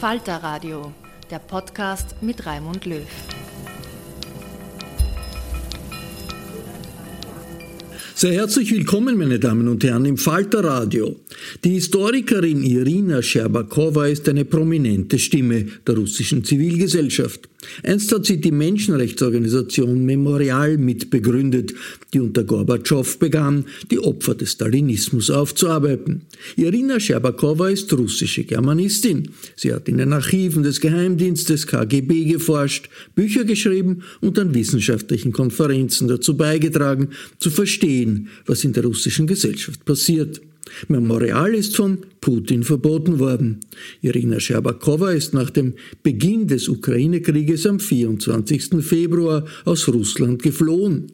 Falter Radio, der Podcast mit Raimund Löw. Sehr herzlich willkommen, meine Damen und Herren, im Falter Radio. Die Historikerin Irina Scherbakowa ist eine prominente Stimme der russischen Zivilgesellschaft. Einst hat sie die Menschenrechtsorganisation Memorial mitbegründet, die unter Gorbatschow begann, die Opfer des Stalinismus aufzuarbeiten. Irina Scherbakowa ist russische Germanistin. Sie hat in den Archiven des Geheimdienstes KGB geforscht, Bücher geschrieben und an wissenschaftlichen Konferenzen dazu beigetragen, zu verstehen, was in der russischen Gesellschaft passiert. Memorial ist von Putin verboten worden. Irina Scherbakowa ist nach dem Beginn des Ukraine-Krieges am 24. Februar aus Russland geflohen.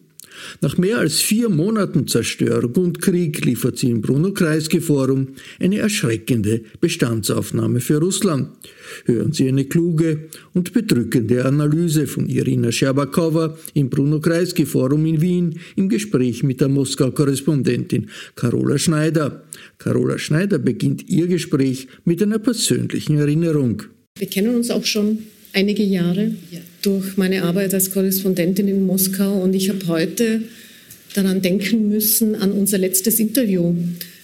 Nach mehr als vier Monaten Zerstörung und Krieg liefert sie im Bruno-Kreisky-Forum eine erschreckende Bestandsaufnahme für Russland. Hören Sie eine kluge und bedrückende Analyse von Irina Scherbakowa im Bruno-Kreisky-Forum in Wien im Gespräch mit der Moskau-Korrespondentin Carola Schneider. Carola Schneider beginnt ihr Gespräch mit einer persönlichen Erinnerung. Wir kennen uns auch schon einige Jahre ja. Durch meine Arbeit als Korrespondentin in Moskau und ich habe heute daran denken müssen, an unser letztes Interview.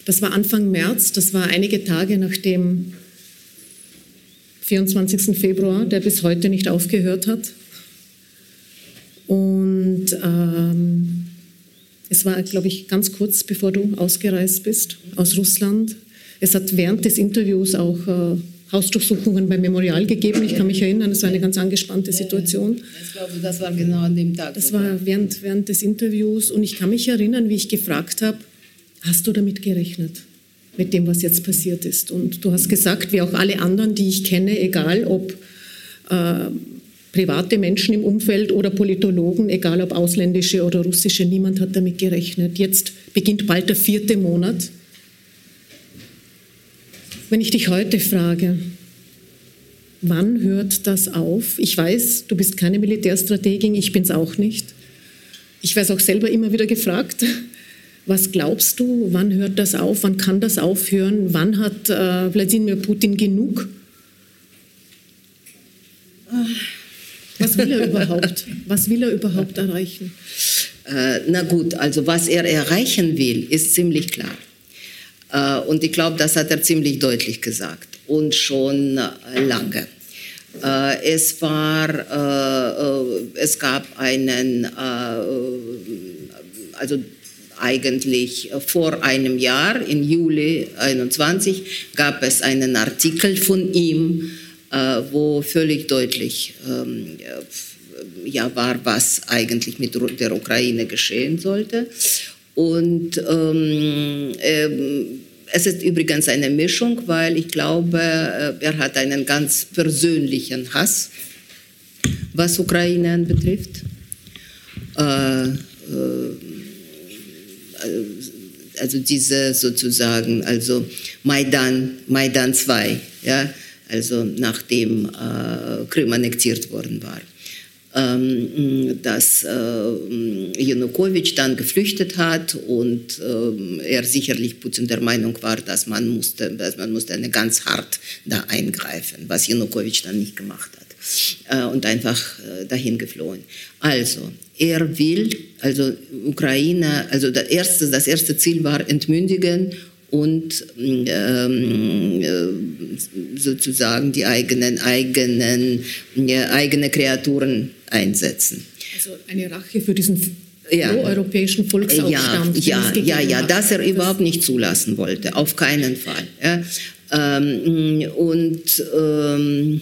Das war Anfang März, das war einige Tage nach dem 24. Februar, der bis heute nicht aufgehört hat. Und ähm, es war, glaube ich, ganz kurz bevor du ausgereist bist aus Russland. Es hat während des Interviews auch äh, Hausdurchsuchungen beim Memorial gegeben. Ich kann mich erinnern, es war eine ganz angespannte Situation. Ich glaube, das war genau an dem Tag. Das war während, während des Interviews. Und ich kann mich erinnern, wie ich gefragt habe, hast du damit gerechnet? Mit dem, was jetzt passiert ist. Und du hast gesagt, wie auch alle anderen, die ich kenne, egal ob äh, private Menschen im Umfeld oder Politologen, egal ob ausländische oder russische, niemand hat damit gerechnet. Jetzt beginnt bald der vierte Monat wenn ich dich heute frage, wann hört das auf? Ich weiß, du bist keine Militärstrategin, ich bin es auch nicht. Ich werde auch selber immer wieder gefragt, was glaubst du, wann hört das auf, wann kann das aufhören, wann hat äh, Wladimir Putin genug? Was will er überhaupt? Was will er überhaupt erreichen? Äh, na gut, also was er erreichen will, ist ziemlich klar. Äh, und ich glaube, das hat er ziemlich deutlich gesagt und schon äh, lange. Äh, es war, es gab einen, also eigentlich vor einem Jahr, im Juli 21, gab es einen Artikel von ihm, wo völlig deutlich ähm, ja, war, was eigentlich mit der Ukraine geschehen sollte. Und ähm, ähm, es ist übrigens eine Mischung, weil ich glaube, äh, er hat einen ganz persönlichen Hass, was Ukraine anbetrifft. Äh, äh, also diese sozusagen, also Maidan, Maidan 2, ja, also nachdem äh, Krim annektiert worden war. Ähm, dass äh, Janukowitsch dann geflüchtet hat und äh, er sicherlich Putin der Meinung war, dass man musste, dass man musste eine ganz hart da eingreifen, was Janukowitsch dann nicht gemacht hat äh, und einfach äh, dahin geflohen. Also er will, also Ukraine, also das erste, das erste Ziel war entmündigen und ähm, äh, sozusagen die eigenen, eigenen, äh, eigene Kreaturen einsetzen. Also eine Rache für diesen ja. pro-europäischen Volksaufstand. Ja, ja, ja, ja, dass er überhaupt nicht zulassen wollte, auf keinen Fall. Ja. Ähm, und ähm,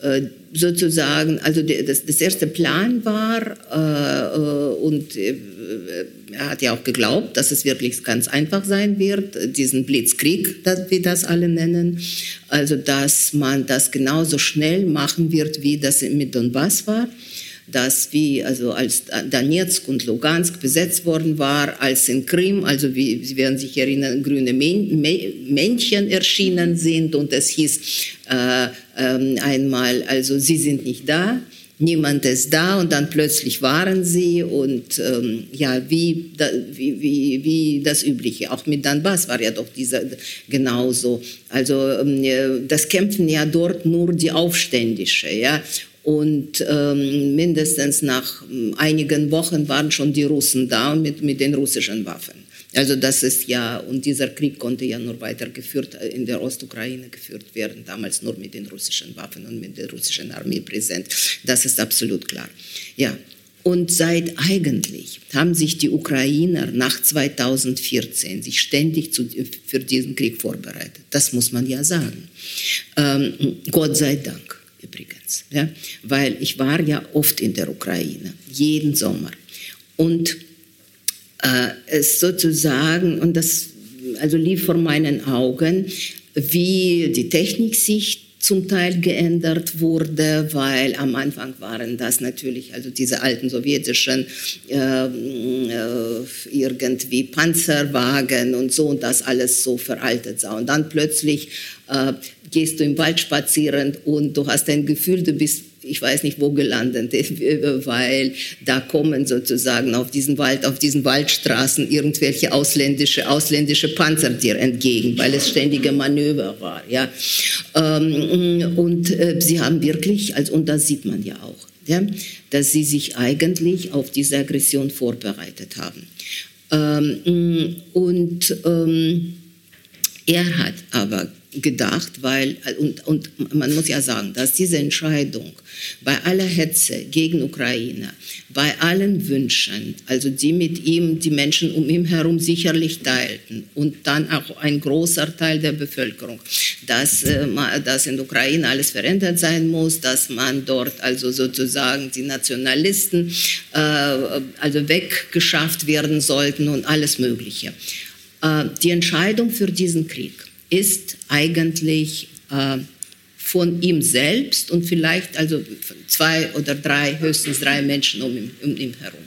äh, sozusagen, also das, das erste Plan war, äh, äh, und äh, er hat ja auch geglaubt, dass es wirklich ganz einfach sein wird, diesen Blitzkrieg, das, wie das alle nennen, also dass man das genauso schnell machen wird, wie das mit Donbass war dass wie, also als Donetsk und Lugansk besetzt worden war, als in Krim, also wie Sie werden sich erinnern, grüne Männchen erschienen sind und es hieß äh, äh, einmal, also Sie sind nicht da, niemand ist da und dann plötzlich waren sie und ähm, ja, wie, da, wie, wie, wie das Übliche. Auch mit Donbass war ja doch dieser genauso. Also ähm, das kämpfen ja dort nur die Aufständische, ja. Und ähm, mindestens nach ähm, einigen Wochen waren schon die Russen da mit, mit den russischen Waffen. Also das ist ja, und dieser Krieg konnte ja nur weitergeführt, äh, in der Ostukraine geführt werden, damals nur mit den russischen Waffen und mit der russischen Armee präsent. Das ist absolut klar. Ja, und seit eigentlich haben sich die Ukrainer nach 2014 sich ständig zu, für diesen Krieg vorbereitet. Das muss man ja sagen. Ähm, Gott sei Dank übrigens, ja? weil ich war ja oft in der Ukraine, jeden Sommer. Und äh, es sozusagen, und das also lief vor meinen Augen, wie die Technik sich zum Teil geändert wurde, weil am Anfang waren das natürlich also diese alten sowjetischen äh, äh, irgendwie Panzerwagen und so und das alles so veraltet sah. Und dann plötzlich äh, gehst du im Wald spazieren und du hast ein Gefühl, du bist ich weiß nicht wo gelandet, weil da kommen sozusagen auf diesen Wald, auf diesen Waldstraßen irgendwelche ausländische, ausländische Panzer dir entgegen, weil es ständige Manöver war, ja. Ähm, und äh, sie haben wirklich, also, und das sieht man ja auch, dass sie sich eigentlich auf diese Aggression vorbereitet haben. Ähm, und ähm, er hat aber gedacht, weil, und, und man muss ja sagen, dass diese Entscheidung bei aller Hetze gegen Ukraine, bei allen Wünschen, also die mit ihm, die Menschen um ihn herum sicherlich teilten und dann auch ein großer Teil der Bevölkerung, dass, äh, dass in Ukraine alles verändert sein muss, dass man dort also sozusagen die Nationalisten äh, also weggeschafft werden sollten und alles Mögliche. Äh, die Entscheidung für diesen Krieg ist eigentlich äh, von ihm selbst und vielleicht also zwei oder drei, höchstens drei Menschen um ihn, um ihn herum.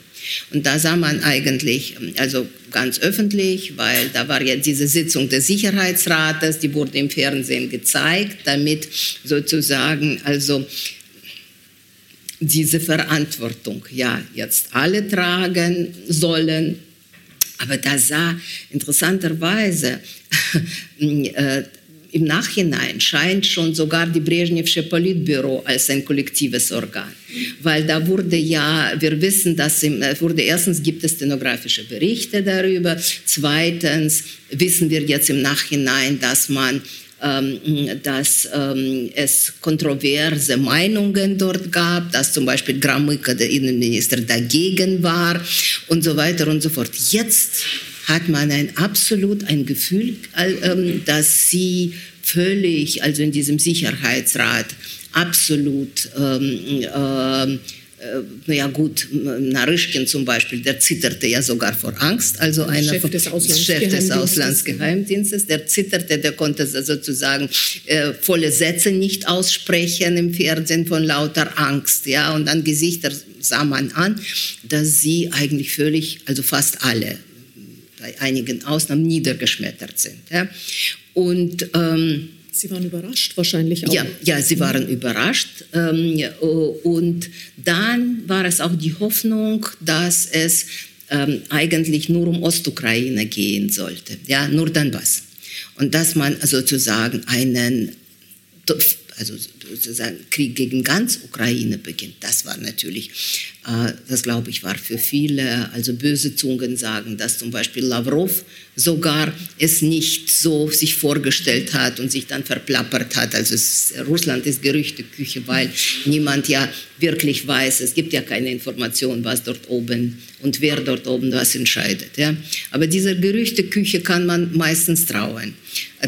Und da sah man eigentlich, ähm, also ganz öffentlich, weil da war ja diese Sitzung des Sicherheitsrates, die wurde im Fernsehen gezeigt, damit sozusagen also diese Verantwortung ja jetzt alle tragen sollen aber da sah interessanterweise äh, im Nachhinein scheint schon sogar die Brezhnevsche Politbüro als ein kollektives Organ. Weil da wurde ja, wir wissen, dass im, äh, wurde erstens gibt es stenografische Berichte darüber, zweitens wissen wir jetzt im Nachhinein, dass man dass ähm, es kontroverse Meinungen dort gab, dass zum Beispiel Gramyka, der Innenminister, dagegen war und so weiter und so fort. Jetzt hat man ein absolut ein Gefühl, ähm, dass sie völlig, also in diesem Sicherheitsrat, absolut ähm, äh, äh, naja gut, Naryschkin zum Beispiel, der zitterte ja sogar vor Angst, also einer Chef des, Chef des Auslandsgeheimdienstes, der zitterte, der konnte sozusagen äh, volle Sätze nicht aussprechen im Fernsehen von lauter Angst, ja, und an Gesichter sah man an, dass sie eigentlich völlig, also fast alle, bei einigen Ausnahmen niedergeschmettert sind, ja, und ähm, Sie waren überrascht wahrscheinlich auch. Ja, ja sie waren überrascht. Ähm, und dann war es auch die Hoffnung, dass es ähm, eigentlich nur um Ostukraine gehen sollte. Ja, nur dann was. Und dass man sozusagen einen also sozusagen Krieg gegen ganz Ukraine beginnt. Das war natürlich, äh, das glaube ich, war für viele, also böse Zungen sagen, dass zum Beispiel Lavrov sogar es nicht so sich vorgestellt hat und sich dann verplappert hat. Also es, Russland ist Gerüchteküche, weil niemand ja wirklich weiß, es gibt ja keine Information, was dort oben und wer dort oben was entscheidet. Ja? Aber dieser Gerüchteküche kann man meistens trauen.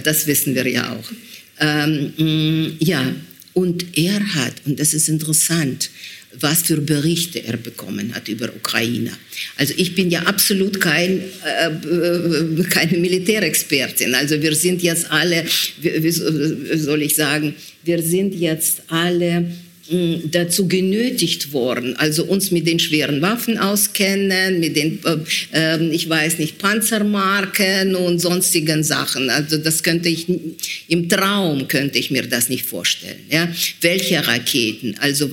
Das wissen wir ja auch. Ähm, mm, ja, und er hat, und das ist interessant, was für Berichte er bekommen hat über Ukraine. Also ich bin ja absolut kein, äh, keine Militärexpertin. Also wir sind jetzt alle, wie, wie soll ich sagen, wir sind jetzt alle dazu genötigt worden, also uns mit den schweren Waffen auskennen, mit den, äh, äh, ich weiß nicht, Panzermarken und sonstigen Sachen. Also das könnte ich, im Traum könnte ich mir das nicht vorstellen. Ja? Welche Raketen? Also,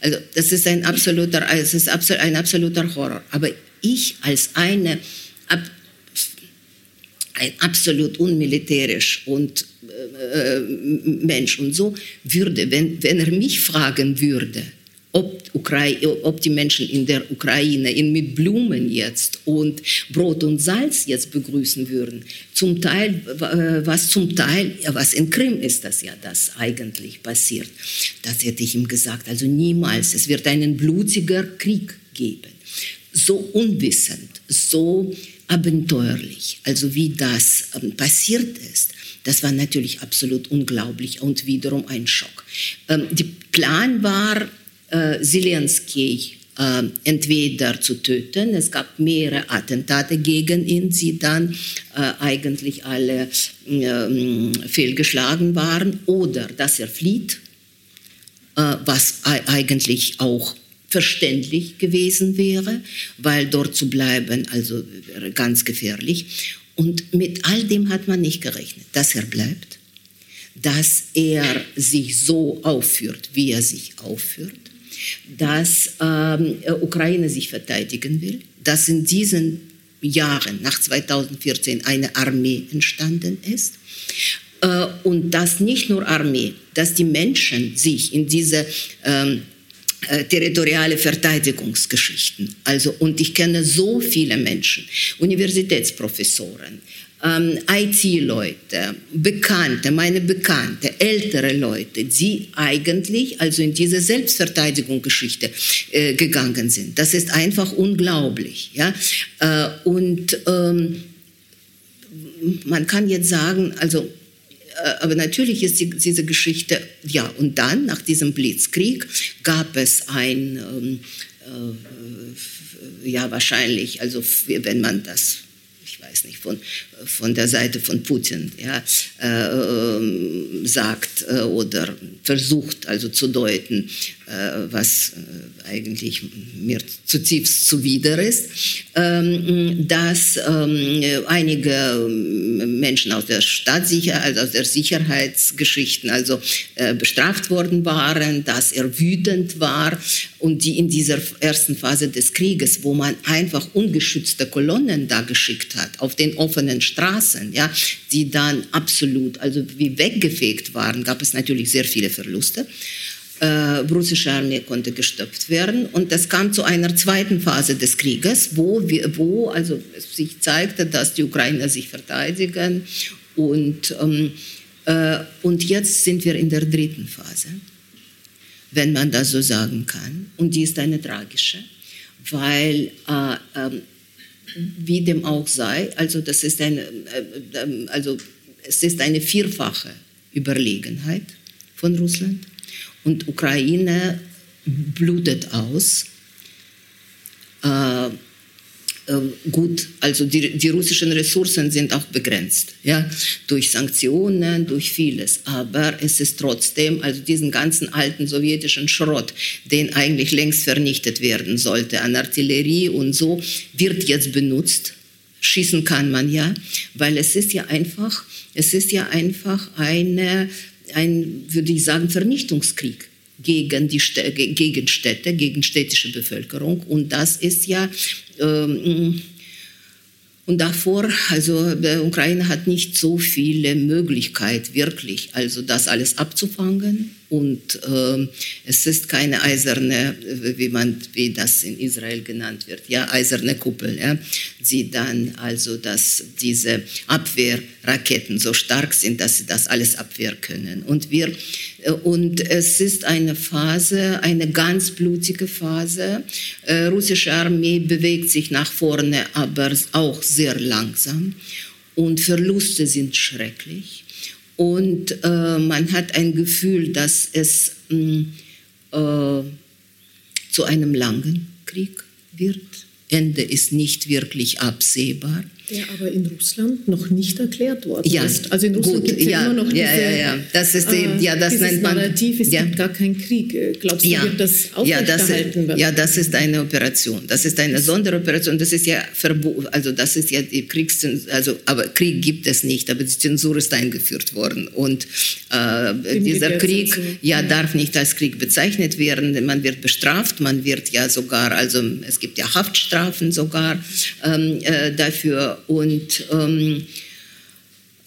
also das ist ein absoluter, es ist ein absoluter Horror. Aber ich als eine, ein absolut unmilitärisch und äh, Mensch. Und so würde, wenn, wenn er mich fragen würde, ob, Ukraine, ob die Menschen in der Ukraine ihn mit Blumen jetzt und Brot und Salz jetzt begrüßen würden, zum Teil, was zum Teil, was in Krim ist das ja, das eigentlich passiert, das hätte ich ihm gesagt, also niemals, es wird einen blutiger Krieg geben. So unwissend, so abenteuerlich, also wie das ähm, passiert ist, das war natürlich absolut unglaublich und wiederum ein Schock. Ähm, der Plan war, äh, Zelensky äh, entweder zu töten, es gab mehrere Attentate gegen ihn, die dann äh, eigentlich alle äh, fehlgeschlagen waren, oder dass er flieht, äh, was eigentlich auch verständlich gewesen wäre, weil dort zu bleiben also wäre ganz gefährlich. Und mit all dem hat man nicht gerechnet, dass er bleibt, dass er sich so aufführt, wie er sich aufführt, dass ähm, Ukraine sich verteidigen will, dass in diesen Jahren nach 2014 eine Armee entstanden ist äh, und dass nicht nur Armee, dass die Menschen sich in diese ähm, äh, territoriale Verteidigungsgeschichten. Also, und ich kenne so viele Menschen, Universitätsprofessoren, ähm, IT-Leute, Bekannte, meine Bekannte, ältere Leute, die eigentlich also in diese Selbstverteidigungsgeschichte äh, gegangen sind. Das ist einfach unglaublich. Ja? Äh, und ähm, man kann jetzt sagen, also aber natürlich ist die, diese Geschichte, ja, und dann, nach diesem Blitzkrieg, gab es ein, ähm, äh, ja, wahrscheinlich, also wenn man das ich weiß nicht, von, von der Seite von Putin ja, äh, ähm, sagt äh, oder versucht also zu deuten, äh, was äh, eigentlich mir zutiefst zuwider ist, ähm, dass ähm, einige Menschen aus der Stadtsicherheit, also aus der Sicherheitsgeschichten, also äh, bestraft worden waren, dass er wütend war und die in dieser ersten Phase des Krieges, wo man einfach ungeschützte Kolonnen da geschickt hat auf den offenen Straßen, ja, die dann absolut, also wie weggefegt waren, gab es natürlich sehr viele Verluste äh, russische Armee konnte gestoppt werden. Und das kam zu einer zweiten Phase des Krieges, wo, wir, wo also sich zeigte, dass die Ukrainer sich verteidigen. Und, ähm, äh, und jetzt sind wir in der dritten Phase, wenn man das so sagen kann. Und die ist eine tragische, weil äh, ähm, wie dem auch sei, also das ist eine, äh, ähm, also es ist eine vierfache Überlegenheit von Russland und Ukraine blutet aus. Äh, ähm, gut, also die, die, russischen Ressourcen sind auch begrenzt, ja, durch Sanktionen, durch vieles. Aber es ist trotzdem, also diesen ganzen alten sowjetischen Schrott, den eigentlich längst vernichtet werden sollte an Artillerie und so, wird jetzt benutzt. Schießen kann man ja, weil es ist ja einfach, es ist ja einfach eine, ein, würde ich sagen, Vernichtungskrieg gegen die Städte, gegen Städte, gegen städtische Bevölkerung. Und das ist ja ähm, und davor, also der Ukraine hat nicht so viele Möglichkeiten, wirklich, also das alles abzufangen. Und äh, es ist keine eiserne, wie, man, wie das in Israel genannt wird, ja, eiserne Kuppel, ja, die dann also, dass diese Abwehrraketen so stark sind, dass sie das alles abwehren können. Und wir, äh, und es ist eine Phase, eine ganz blutige Phase. Äh, russische Armee bewegt sich nach vorne, aber auch sehr langsam. Und Verluste sind schrecklich. Und äh, man hat ein Gefühl, dass es mh, mm, äh, zu einem langen Krieg wird. Ende ist nicht wirklich absehbar. Der aber in Russland noch nicht erklärt worden ja, ist. Also in Russland gibt es ja, immer noch diese, ja, ja, ja. Das ist die, ja, das nennt man, Narrativ, es ja. gibt gar keinen Krieg. Glaubst du, ja. wird das aufrechterhalten ja, das, ja, das ist eine Operation. Das ist eine Sonderoperation. Das ist ja verboten. Also das ist ja die Kriegszensur. Also, aber Krieg gibt es nicht, aber die Zensur ist eingeführt worden. Und äh, dieser Krieg ja, darf nicht als Krieg bezeichnet werden. Man wird bestraft. Man wird ja sogar, also es gibt ja Haftstrafen sogar ähm, äh, dafür und ähm, äh,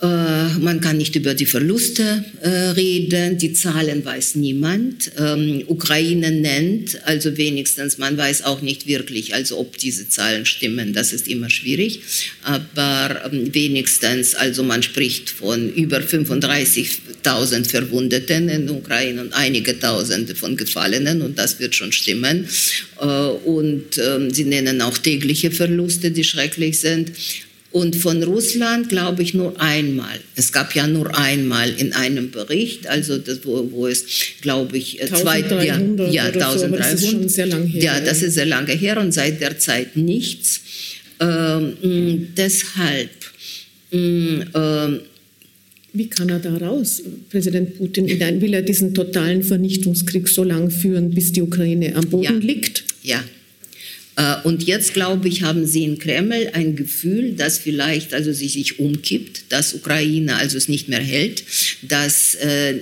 man kann nicht über die Verluste äh, reden, die Zahlen weiß niemand. Ähm, Ukraine nennt, also wenigstens, man weiß auch nicht wirklich, also ob diese Zahlen stimmen, das ist immer schwierig. Aber ähm, wenigstens, also man spricht von über 35.000 Verwundeten in Ukraine und einige Tausende von Gefallenen und das wird schon stimmen. Äh, und ähm, sie nennen auch tägliche Verluste, die schrecklich sind. Und von Russland glaube ich nur einmal. Es gab ja nur einmal in einem Bericht, also das, wo, wo es, glaube ich, 1300 ja, ja 1300. So, das ist schon sehr lange her. Ja, das ist sehr lange her und seit der Zeit nichts. Ähm, deshalb. Ähm, wie kann er da raus, Präsident Putin? Will er diesen totalen Vernichtungskrieg so lange führen, bis die Ukraine am Boden ja. liegt? Ja, äh, und jetzt, glaube ich, haben sie in Kreml ein Gefühl, dass vielleicht also sie sich umkippt, dass Ukraine also es nicht mehr hält, dass äh,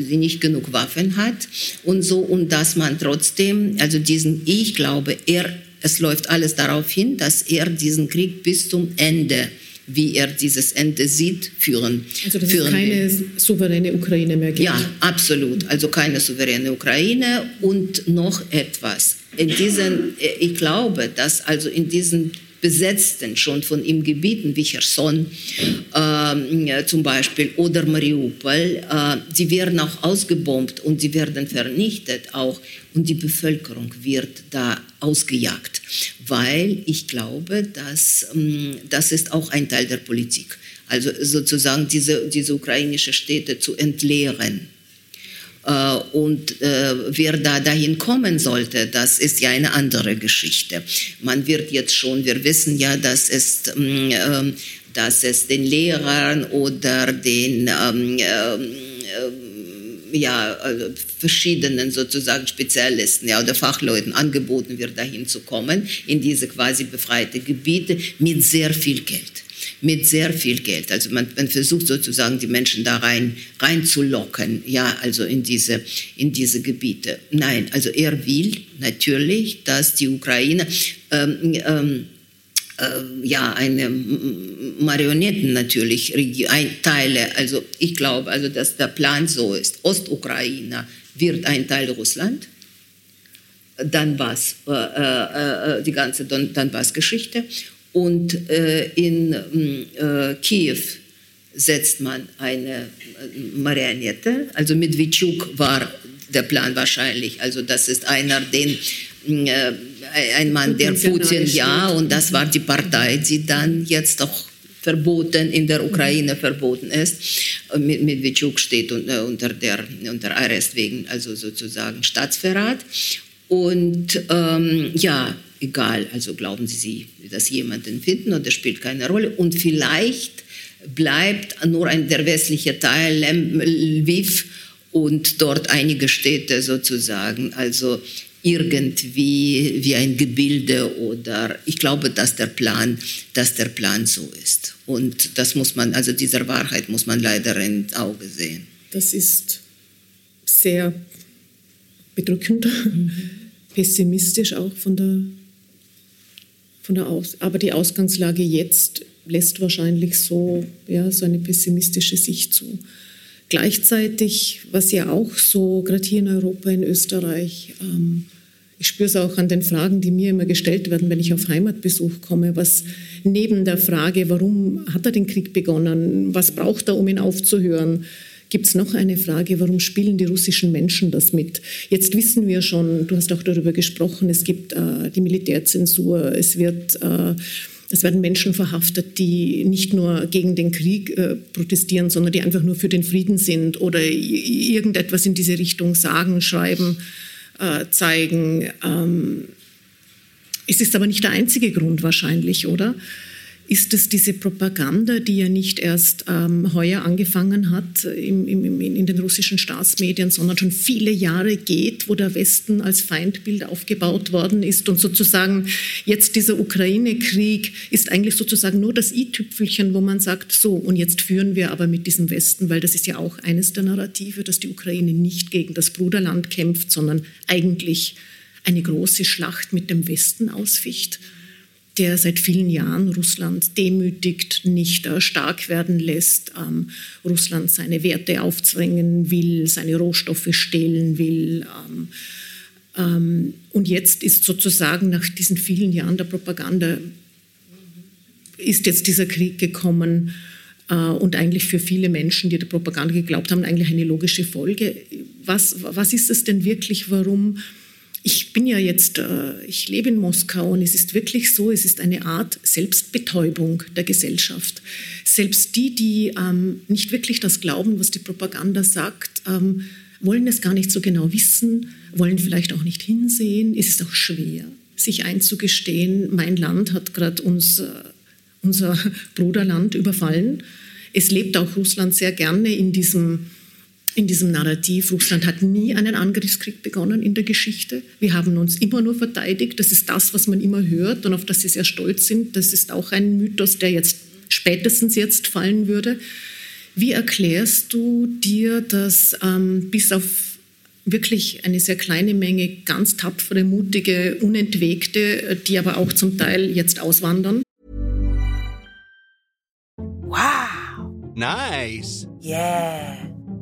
sie nicht genug Waffen hat und so und dass man trotzdem, also diesen, ich glaube, er, es läuft alles darauf hin, dass er diesen Krieg bis zum Ende wie er dieses Ende sieht, führen. Also dass führen es keine souveräne Ukraine mehr gibt. Ja, absolut. Also keine souveräne Ukraine und noch etwas in diesen, äh, ich glaube, dass also in diesen besetzten schon von ihm Gebieten wie Cherson äh, zum Beispiel oder Mariupol, äh, werden auch ausgebombt und sie werden vernichtet auch und die Bevölkerung wird da ausgejagt, weil ich glaube, dass ähm, das ist auch ein Teil der Politik. Also sozusagen diese, diese ukrainische Städte zu entleeren und äh, wer da dahin kommen sollte, das ist ja eine andere Geschichte. Man wird jetzt schon, wir wissen ja, dass es, mm, ähm, dass es den Lehrern oder den ähm, ähm, ja, also verschiedenen sozusagen Spezialisten ja, oder Fachleuten angeboten wird, dahin zu kommen, in diese quasi befreite Gebiete mit sehr viel Geld mit sehr viel Geld. Also man, man versucht sozusagen die Menschen da rein reinzulocken, ja, also in diese in diese Gebiete. Nein, also er will natürlich, dass die Ukraine ähm, ähm, äh, ja, eine Marionetten natürlich, Teile, also ich glaube, also dass der Plan so ist, Ostukraine wird ein Teil Russland, Donbass, äh, äh, äh die ganze Donbass-Geschichte und äh, in äh, Kiew setzt man eine äh, Marionette. Also Medvedchuk war der Plan wahrscheinlich. Also das ist einer, den äh, ein Mann, der Putin, ja, und das war die Partei, die dann jetzt auch verboten in der Ukraine verboten ist. Medvedchuk steht unter der unter Arrest wegen also sozusagen Staatsverrat und ähm, ja egal also glauben Sie, dass jemanden finden oder spielt keine Rolle und vielleicht bleibt nur ein der westliche Teil Lviv und dort einige Städte sozusagen. Also irgendwie wie ein Gebilde oder ich glaube, dass der Plan, dass der Plan so ist. Und das muss man, also dieser Wahrheit muss man leider ins Auge sehen. Das ist sehr bedrückend, mhm. pessimistisch auch von der, von der Aus. Aber die Ausgangslage jetzt lässt wahrscheinlich so, ja, so eine pessimistische Sicht zu. Gleichzeitig, was ja auch so, gerade hier in Europa, in Österreich, ähm, ich spüre es auch an den Fragen, die mir immer gestellt werden, wenn ich auf Heimatbesuch komme, was neben der Frage, warum hat er den Krieg begonnen, was braucht er, um ihn aufzuhören, gibt es noch eine Frage, warum spielen die russischen Menschen das mit? Jetzt wissen wir schon, du hast auch darüber gesprochen, es gibt äh, die Militärzensur, es wird... Äh, es werden Menschen verhaftet, die nicht nur gegen den Krieg äh, protestieren, sondern die einfach nur für den Frieden sind oder irgendetwas in diese Richtung sagen, schreiben, äh, zeigen. Ähm, es ist aber nicht der einzige Grund wahrscheinlich, oder? Ist es diese Propaganda, die ja nicht erst ähm, heuer angefangen hat im, im, in den russischen Staatsmedien, sondern schon viele Jahre geht, wo der Westen als Feindbild aufgebaut worden ist und sozusagen jetzt dieser Ukraine-Krieg ist eigentlich sozusagen nur das i-Tüpfelchen, wo man sagt, so und jetzt führen wir aber mit diesem Westen, weil das ist ja auch eines der Narrative, dass die Ukraine nicht gegen das Bruderland kämpft, sondern eigentlich eine große Schlacht mit dem Westen ausficht der seit vielen Jahren Russland demütigt, nicht äh, stark werden lässt, ähm, Russland seine Werte aufzwängen will, seine Rohstoffe stehlen will. Ähm, ähm, und jetzt ist sozusagen nach diesen vielen Jahren der Propaganda, ist jetzt dieser Krieg gekommen äh, und eigentlich für viele Menschen, die der Propaganda geglaubt haben, eigentlich eine logische Folge. Was, was ist es denn wirklich, warum ich bin ja jetzt, äh, ich lebe in Moskau und es ist wirklich so, es ist eine Art Selbstbetäubung der Gesellschaft. Selbst die, die ähm, nicht wirklich das glauben, was die Propaganda sagt, ähm, wollen es gar nicht so genau wissen, wollen vielleicht auch nicht hinsehen. Es ist auch schwer, sich einzugestehen, mein Land hat gerade uns, äh, unser Bruderland überfallen. Es lebt auch Russland sehr gerne in diesem in diesem Narrativ, Russland hat nie einen Angriffskrieg begonnen in der Geschichte. Wir haben uns immer nur verteidigt. Das ist das, was man immer hört und auf das sie sehr stolz sind. Das ist auch ein Mythos, der jetzt spätestens jetzt fallen würde. Wie erklärst du dir, dass ähm, bis auf wirklich eine sehr kleine Menge ganz tapfere, mutige, unentwegte, die aber auch zum Teil jetzt auswandern? Wow! Nice! Yeah!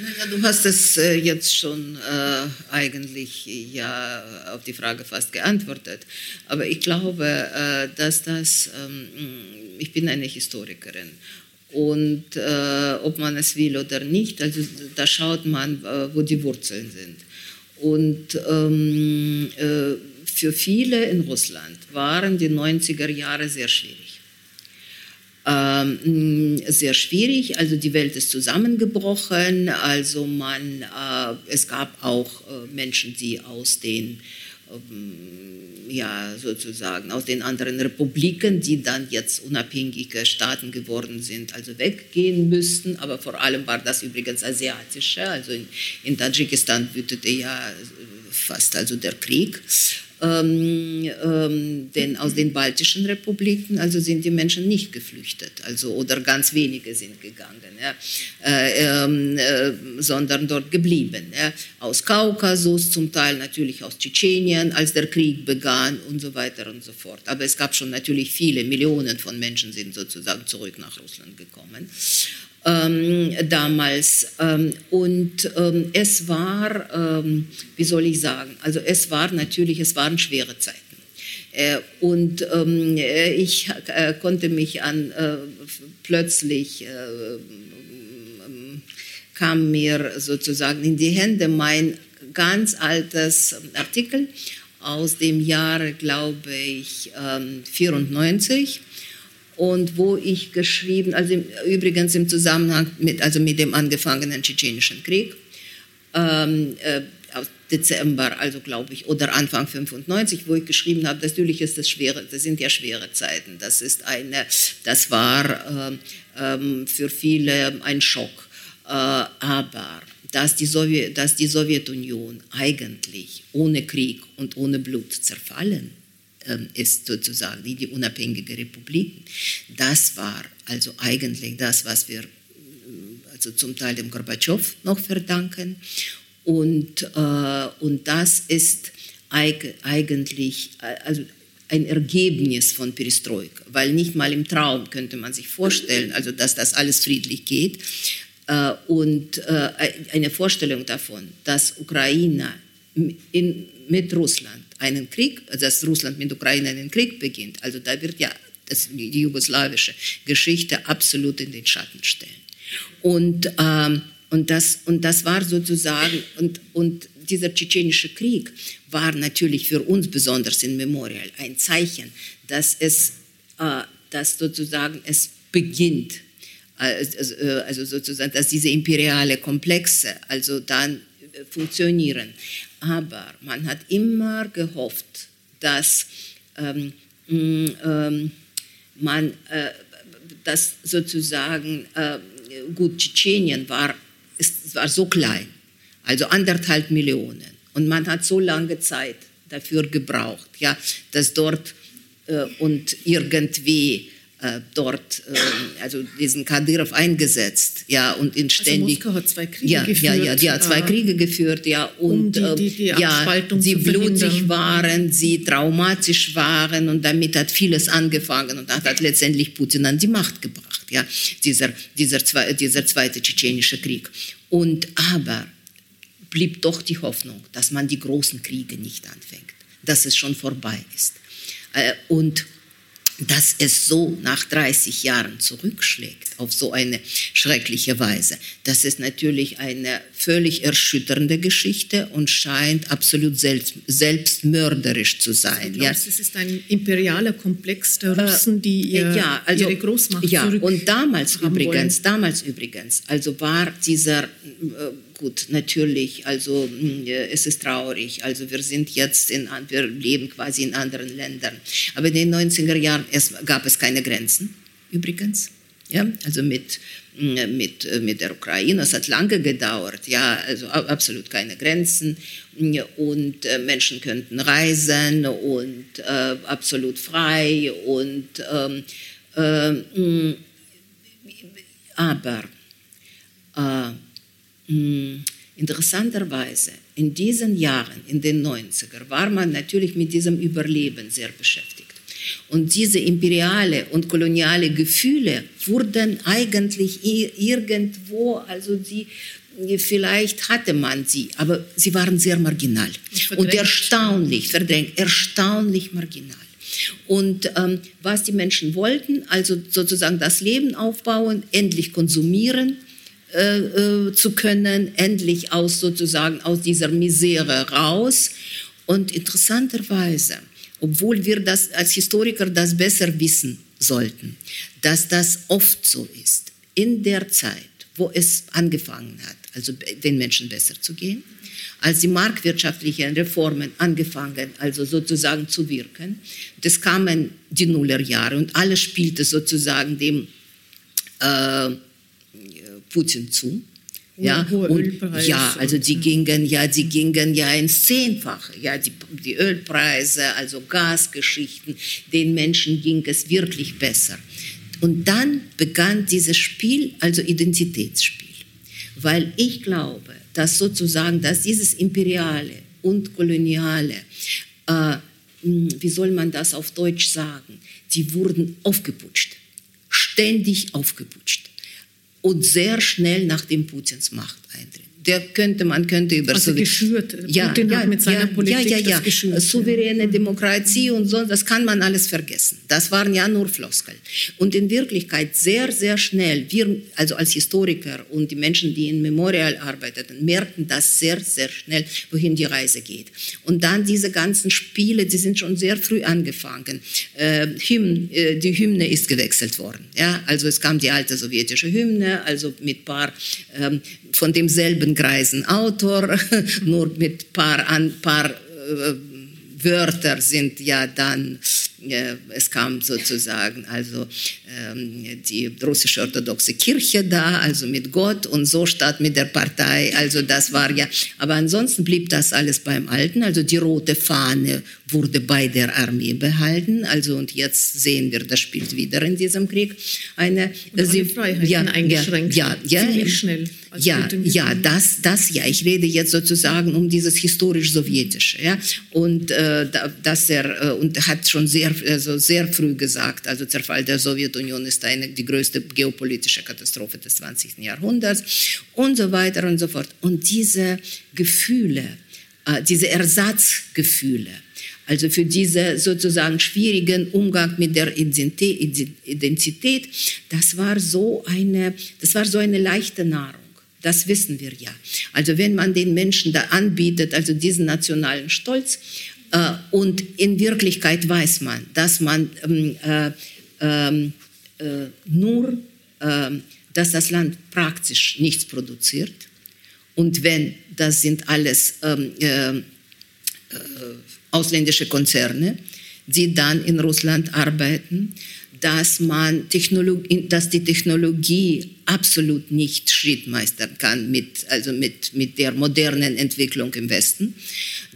Ja, du hast es äh, jetzt schon äh, eigentlich ja auf die Frage fast geantwortet. Aber ich glaube, äh, dass das, ähm, ich bin eine Historikerin. Und äh, ob man es will oder nicht, also da schaut man, äh, wo die Wurzeln sind. Und ähm, äh, für viele in Russland waren die 90er Jahre sehr schwierig ähm, sehr schwierig. Also die Welt ist zusammengebrochen. Also man, äh, es gab auch äh, Menschen, die aus den ähm, ja, sozusagen aus den anderen Republiken, die dann jetzt unabhängige Staaten geworden sind, also weggehen müssten. Aber vor allem war das übrigens asiatische. Also in, in Tadschikistan wütete ja fast also der Krieg. Ähm, ähm, denn aus den baltischen Republiken also sind die Menschen nicht geflüchtet, also oder ganz wenige sind gegangen, ja, äh, ähm, äh, sondern dort geblieben. Ja, aus Kaukasus, zum Teil natürlich aus Tschetschenien, als der Krieg begann und so weiter und so fort. Aber es gab schon natürlich viele Millionen von Menschen sind sozusagen zurück nach Russland gekommen ähm, damals. Ähm, und ähm, es war, ähm, wie soll ich sagen, also es war natürlich, es waren schwere Zeiten. Äh, und ähm, äh, ich äh, konnte mich an äh, plötzlich äh, kam mir sozusagen in die Hände mein ganz altes Artikel aus dem Jahre, glaube ich, 94 und wo ich geschrieben, also im, übrigens im Zusammenhang mit, also mit dem angefangenen tschetschenischen Krieg, ähm, äh, aus Dezember, also glaube ich, oder Anfang 95, wo ich geschrieben habe, natürlich ist das schwere, das sind ja schwere Zeiten. Das ist eine, das war äh, äh, für viele ein Schock. Äh, aber dass die, Sowjet, dass die Sowjetunion eigentlich ohne Krieg und ohne Blut zerfallen ähm, ist sozusagen, die unabhängige Republiken. Das war also eigentlich das, was wir äh, also zum Teil dem Gorbatschow noch verdanken. Und, äh, und das ist eigentlich äh, also ein Ergebnis von Perestroika, weil nicht mal im Traum könnte man sich vorstellen, also dass das alles friedlich geht. Äh, und äh, eine Vorstellung davon, dass Ukraine in, mit Russland einen Krieg, dass Russland mit Ukraine einen Krieg beginnt. Also da wird ja das, die jugoslawische Geschichte absolut in den Schatten stellen. Und, ähm, und, das, und das war sozusagen, und, und dieser tschetschenische Krieg war natürlich für uns besonders in Memorial ein Zeichen, dass es, äh, dass sozusagen es beginnt, also, also sozusagen, dass diese imperiale Komplexe also dann funktionieren. Aber man hat immer gehofft, dass ähm, ähm, man, äh, dass sozusagen, äh, gut, Tschetschenien war, ist, war so klein, also anderthalb Millionen. Und man hat so lange Zeit dafür gebraucht, ja, dass dort äh, und irgendwie äh, dort, äh, also diesen Kadyrov eingesetzt, ja, und in also ständig. Also Moskau hat zwei Kriege ja, geführt. Ja, ja, ja, zwei Kriege geführt, ja, und um die, die, die ja, sie blutig waren, sie traumatisch waren und damit hat vieles angefangen und das hat letztendlich Putin an die Macht gebracht, ja, dieser, dieser, dieser zweite tschetschenische Krieg. Und aber blieb doch die Hoffnung, dass man die großen Kriege nicht anfängt, dass es schon vorbei ist. Und dass es so nach 30 Jahren zurückschlägt auf so eine schreckliche Weise. Das ist natürlich eine völlig erschütternde Geschichte und scheint absolut selbst, selbstmörderisch zu sein. Ja. Es ist ein imperialer Komplex der Russen, die ihr, ja, also, ihre Großmacht Ja, und damals übrigens, wollen. damals übrigens, also war dieser äh, gut, natürlich, also hm, es ist traurig. Also wir sind jetzt in, wir leben quasi in anderen Ländern. Aber in den 90er Jahren es, gab es keine Grenzen, übrigens. Ja, also mit, hm, mit, äh, mit der Ukraine. Es hat lange gedauert, ja, also absolut keine Grenzen. Und äh, Menschen könnten reisen und äh, absolut frei. Und, ähm, äh, aber äh, hm, interessanterweise, in diesen Jahren, in den 90er, war man natürlich mit diesem Überleben sehr beschäftigt. Und diese imperiale und koloniale Gefühle wurden eigentlich irgendwo, also sie, vielleicht hatte man sie, aber sie waren sehr marginal und erstaunlich, verdrängt, erstaunlich marginal. Und ähm, was die Menschen wollten, also sozusagen das Leben aufbauen, endlich konsumieren, äh, äh, zu können, endlich aus sozusagen aus dieser Misere raus. Und interessanterweise, obwohl wir das als Historiker das besser wissen sollten, dass das oft so ist, in der Zeit, wo es angefangen hat, also den Menschen besser zu gehen, als die marktwirtschaftlichen Reformen angefangen, also sozusagen zu wirken, das kamen die Nullerjahre und alles spielte sozusagen dem äh, Putin zu. Ja, und, ja, also die gingen ja, die gingen ja ins Zehnfache. Ja, die, die Ölpreise, also Gasgeschichten, den Menschen ging es wirklich besser. Und dann begann dieses Spiel, also Identitätsspiel. Weil ich glaube, dass sozusagen, dass dieses Imperiale und Koloniale, äh, mh, wie soll man das auf Deutsch sagen, die wurden aufgeputscht, ständig aufgeputscht und sehr schnell nach dem Putins Machteintritt. Der könnte, man könnte über Also geschürt. Putin hat mit seiner Politik ja, ja, ja. Souveräne Demokratie und so, das kann man alles vergessen. Das waren ja nur Floskeln. Und in Wirklichkeit sehr, sehr schnell, wir, also als Historiker und die Menschen, die in Memorial arbeiteten, merkten das sehr, sehr schnell, wohin die Reise geht. Und dann diese ganzen Spiele, die sind schon sehr früh angefangen. Äh, Hymn, äh, die Hymne ist gewechselt worden. Ja? Also es kam die alte sowjetische Hymne, also mit paar ähm, von demselben greisen Autor, nur mit paar, an, paar äh, Wörter sind ja dann, äh, es kam sozusagen also ähm, die russische orthodoxe Kirche da, also mit Gott und so statt mit der Partei. Also das war ja, aber ansonsten blieb das alles beim Alten. Also die rote Fahne wurde bei der Armee behalten. Also und jetzt sehen wir, das spielt wieder in diesem Krieg eine Und alle Freiheiten eingeschränkt. Ja, ja, Ziemlich schnell, Ja, ja, das, das ja. Ich rede jetzt sozusagen um dieses historisch-sowjetische, ja. Und äh, da- dass er äh, und hat schon sehr, also sehr früh gesagt, also Zerfall der Sowjetunion ist eine die größte geopolitische Katastrophe des 20. Jahrhunderts und so weiter und so fort. Und diese Gefühle, äh, diese Ersatzgefühle, also für diesen sozusagen schwierigen Umgang mit der Identi- Identität, das war so eine, das war so eine leichte Nahrung. Das wissen wir ja. Also wenn man den Menschen da anbietet, also diesen nationalen Stolz, äh, und in Wirklichkeit weiß man, dass man ähm, äh, ähm, äh, nur, ähm, dass das Land praktisch nichts produziert. Und wenn, das sind alles ähm, äh, äh, ausländische Konzerne, die dann in Russland arbeiten, dass, man Technologie, dass die Technologie absolut nicht Schritt meistern kann mit, also mit, mit der modernen Entwicklung im Westen.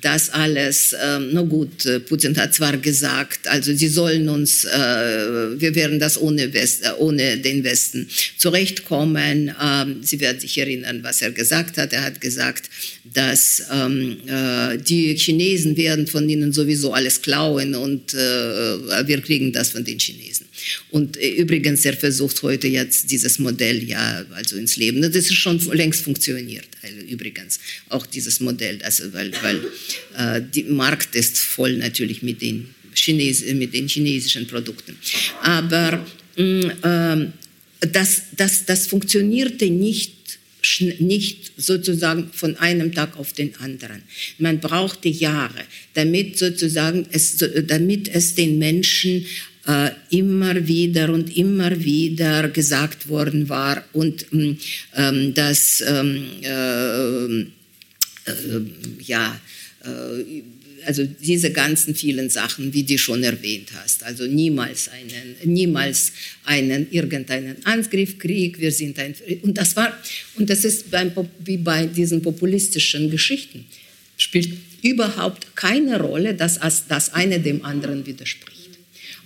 Das alles, ähm, na gut, äh, Putin hat zwar gesagt, also sie sollen uns, äh, wir werden das ohne, West, äh, ohne den Westen zurechtkommen. Ähm, sie werden sich erinnern, was er gesagt hat. Er hat gesagt, dass ähm, äh, die Chinesen werden von ihnen sowieso alles klauen und äh, wir kriegen das von den Chinesen. Und äh, übrigens, er versucht heute jetzt dieses Modell ja also ins Leben. Das ist schon längst funktioniert. Also übrigens auch dieses Modell, also weil, weil äh, der Markt ist voll natürlich mit den, Chines mit den chinesischen Produkten. Aber mh, äh, das, das, das funktionierte nicht nicht sozusagen von einem Tag auf den anderen. Man brauchte Jahre, damit sozusagen es, damit es den Menschen äh, immer wieder und immer wieder gesagt worden war und mh, ähm, dass ähm, äh, äh, ja äh, also diese ganzen vielen Sachen, wie du schon erwähnt hast, also niemals einen, niemals einen irgendeinen Angriffskrieg, wir sind ein und das war und das ist beim, wie bei diesen populistischen Geschichten spielt überhaupt keine Rolle, dass as- das eine dem anderen widerspricht.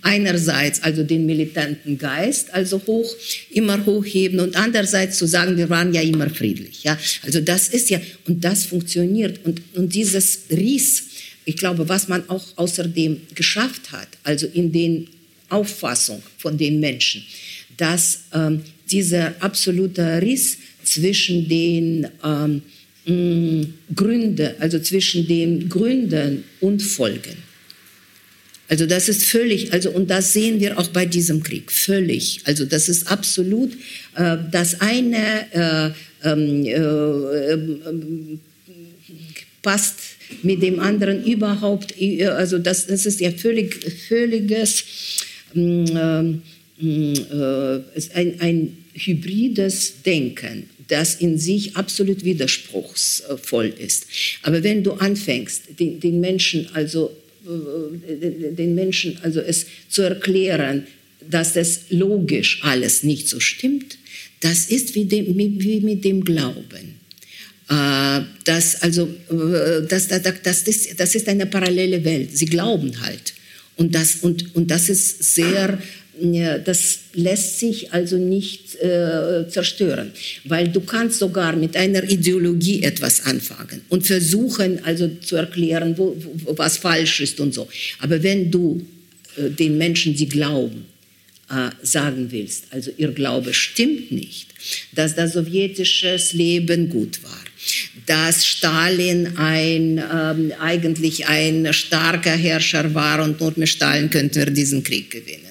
Einerseits also den militanten Geist, also hoch, immer hochheben und andererseits zu sagen, wir waren ja immer friedlich. Ja? Also das ist ja, und das funktioniert. Und, und dieses Ries, ich glaube, was man auch außerdem geschafft hat, also in den Auffassung von den Menschen, dass ähm, dieser absolute Riss zwischen den ähm, mh, Gründen, also zwischen den Gründen und Folgen, also das ist völlig, also und das sehen wir auch bei diesem Krieg, völlig. Also das ist absolut, äh, das eine äh, ähm, äh, ähm, passt mit dem anderen überhaupt, äh, also das, das ist ja völlig, völliges, ähm, äh, ist ein, ein hybrides Denken das in sich absolut widerspruchsvoll ist. Aber wenn du anfängst, den, den Menschen also äh, den Menschen also es zu erklären, dass es logisch alles nicht so stimmt, Das ist wie, dem, wie mit dem Glauben. Äh, das, also, äh, das, das, das, ist, das ist eine parallele Welt. Sie glauben halt. Und das, und, und das ist sehr, das lässt sich also nicht äh, zerstören, weil du kannst sogar mit einer Ideologie etwas anfangen und versuchen also zu erklären, wo, wo, was falsch ist und so. Aber wenn du äh, den Menschen, die glauben, äh, sagen willst, also ihr Glaube stimmt nicht, dass das sowjetische Leben gut war, dass Stalin ein, ähm, eigentlich ein starker Herrscher war und nur mit Stalin könnten wir diesen Krieg gewinnen.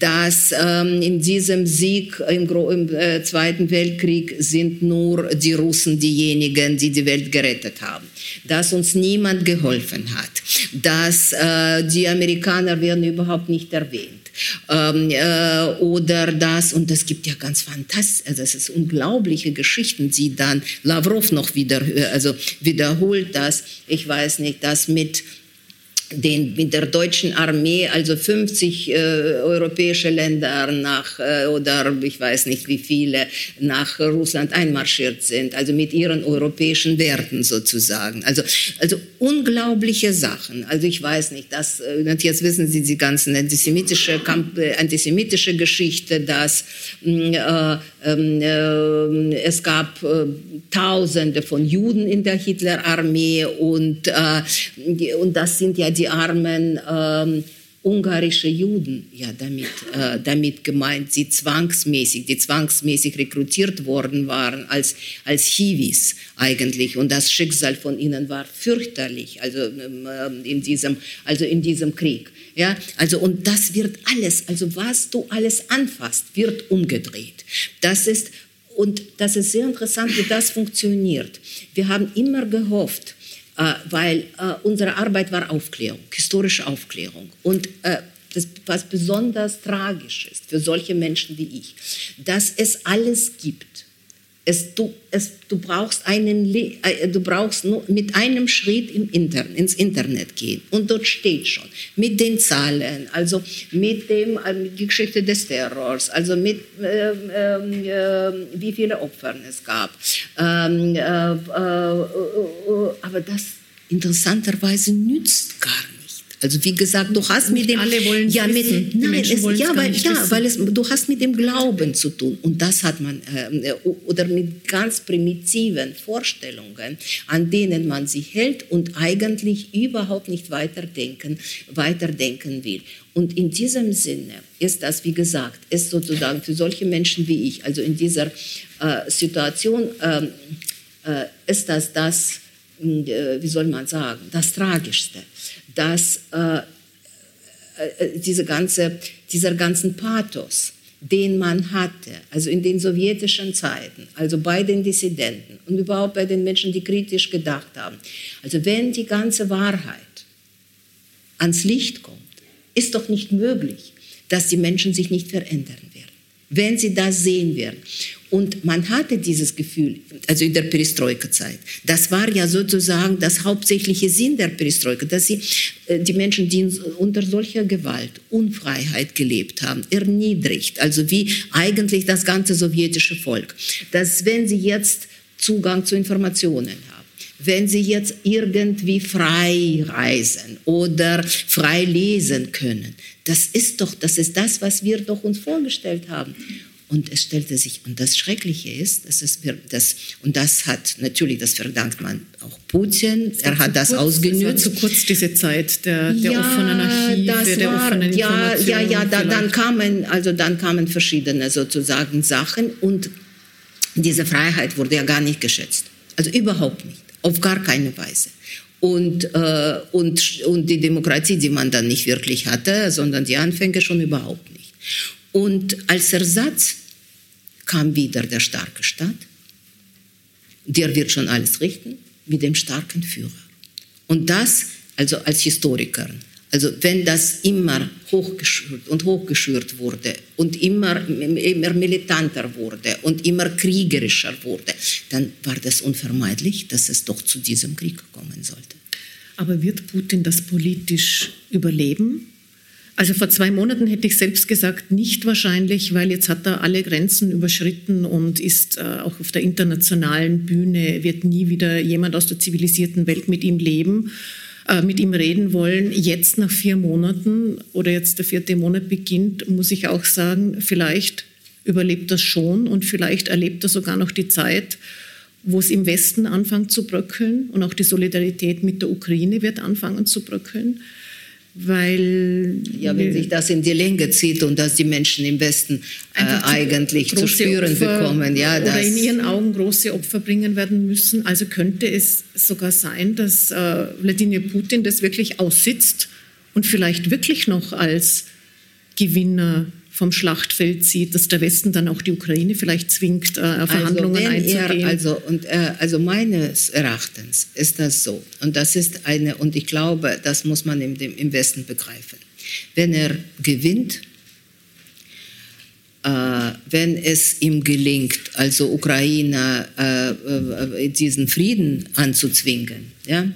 Dass ähm, in diesem Sieg im, im äh, Zweiten Weltkrieg sind nur die Russen diejenigen, die die Welt gerettet haben. Dass uns niemand geholfen hat. Dass äh, die Amerikaner werden überhaupt nicht erwähnt ähm, äh, oder das, und es gibt ja ganz fantastisch, also es ist unglaubliche Geschichten, die dann Lavrov noch wieder, äh, also wiederholt das, ich weiß nicht, das mit den, mit der deutschen Armee, also 50 äh, europäische Länder nach, äh, oder ich weiß nicht wie viele, nach Russland einmarschiert sind, also mit ihren europäischen Werten sozusagen. Also, also unglaubliche Sachen. Also ich weiß nicht, dass, äh, und jetzt wissen Sie die ganzen antisemitische, äh, antisemitische Geschichte, dass mm, äh, ähm, äh, es gab Tausende von Juden in der Hitlerarmee und, und das sind ja die armen ähm, ungarische Juden ja damit, äh, damit gemeint, die zwangsmäßig, die zwangsmäßig rekrutiert worden waren als, als Hiwis eigentlich. Und das Schicksal von ihnen war fürchterlich, also ähm, in diesem, also in diesem Krieg. Ja, also und das wird alles, also was du alles anfasst, wird umgedreht. Das ist und das ist sehr interessant, wie das funktioniert. Wir haben immer gehofft, äh, weil äh, unsere Arbeit war Aufklärung, historische Aufklärung. Und äh, das, was besonders tragisch ist für solche Menschen wie ich, dass es alles gibt es, du, es, du brauchst einen, äh, du brauchst nur mit einem Schritt im Internet, ins Internet gehen und dort steht schon mit den Zahlen, also mit dem äh, mit der Geschichte des Terrors, also mit äh, äh, wie viele Opfer es gab. Ähm, äh, äh, aber das interessanterweise nützt gar nicht. Also wie gesagt, du hast mit dem alle wollen ja mit wissen. nein, es, ja, weil, ja, wissen. weil es, du hast mit dem Glauben zu tun und das hat man äh, oder mit ganz primitiven Vorstellungen, an denen man sich hält und eigentlich überhaupt nicht weiterdenken, weiterdenken will. Und in diesem Sinne ist das, wie gesagt, ist sozusagen für solche Menschen wie ich, also in dieser äh, Situation ähm, äh, ist das das, äh, wie soll man sagen, das Tragischste dass äh, äh, diese ganze, dieser ganzen Pathos, den man hatte, also in den sowjetischen Zeiten, also bei den Dissidenten und überhaupt bei den Menschen, die kritisch gedacht haben. Also wenn die ganze Wahrheit ans Licht kommt, ist doch nicht möglich, dass die Menschen sich nicht verändern werden, wenn sie das sehen werden. Und man hatte dieses Gefühl, also in der Perestroika-Zeit. Das war ja sozusagen das hauptsächliche Sinn der Perestroika, dass sie äh, die Menschen, die unter solcher Gewalt, Unfreiheit gelebt haben, erniedrigt, also wie eigentlich das ganze sowjetische Volk, dass wenn sie jetzt Zugang zu Informationen haben, wenn sie jetzt irgendwie frei reisen oder frei lesen können, das ist doch, das ist das, was wir doch uns vorgestellt haben. Und es stellte sich, und das Schreckliche ist, dass es, das, und das hat natürlich, das verdankt man auch Putin, er hat das kurz, war zu kurz diese Zeit der, der ja, offenen Archive, der war, offenen Ja, ja, ja, da, dann kamen, also dann kamen verschiedene sozusagen Sachen und diese Freiheit wurde ja gar nicht geschätzt. Also überhaupt nicht, auf gar keine Weise. Und, äh, und, und die Demokratie, die man dann nicht wirklich hatte, sondern die Anfänge schon überhaupt nicht. Und als Ersatz kam wieder der starke Staat. Der wird schon alles richten mit dem starken Führer. Und das, also als Historiker, also wenn das immer hochgeschürt und hochgeschürt wurde und immer, immer militanter wurde und immer kriegerischer wurde, dann war das unvermeidlich, dass es doch zu diesem Krieg kommen sollte. Aber wird Putin das politisch überleben? Also vor zwei Monaten hätte ich selbst gesagt, nicht wahrscheinlich, weil jetzt hat er alle Grenzen überschritten und ist äh, auch auf der internationalen Bühne, wird nie wieder jemand aus der zivilisierten Welt mit ihm leben, äh, mit ihm reden wollen. Jetzt nach vier Monaten oder jetzt der vierte Monat beginnt, muss ich auch sagen, vielleicht überlebt das schon und vielleicht erlebt er sogar noch die Zeit, wo es im Westen anfängt zu bröckeln und auch die Solidarität mit der Ukraine wird anfangen zu bröckeln weil ja, wenn sich das in die Länge zieht und dass die Menschen im Westen äh, eigentlich zu spüren Opfer bekommen, ja, oder in ihren Augen große Opfer bringen werden müssen. Also könnte es sogar sein, dass äh, Wladimir Putin das wirklich aussitzt und vielleicht wirklich noch als Gewinner vom Schlachtfeld sieht, dass der Westen dann auch die Ukraine vielleicht zwingt, äh, Verhandlungen also einzugehen. Er, also, und, äh, also meines Erachtens ist das so. Und das ist eine, und ich glaube, das muss man im, im Westen begreifen. Wenn er gewinnt, äh, wenn es ihm gelingt, also Ukraine äh, äh, diesen Frieden anzuzwingen, ja,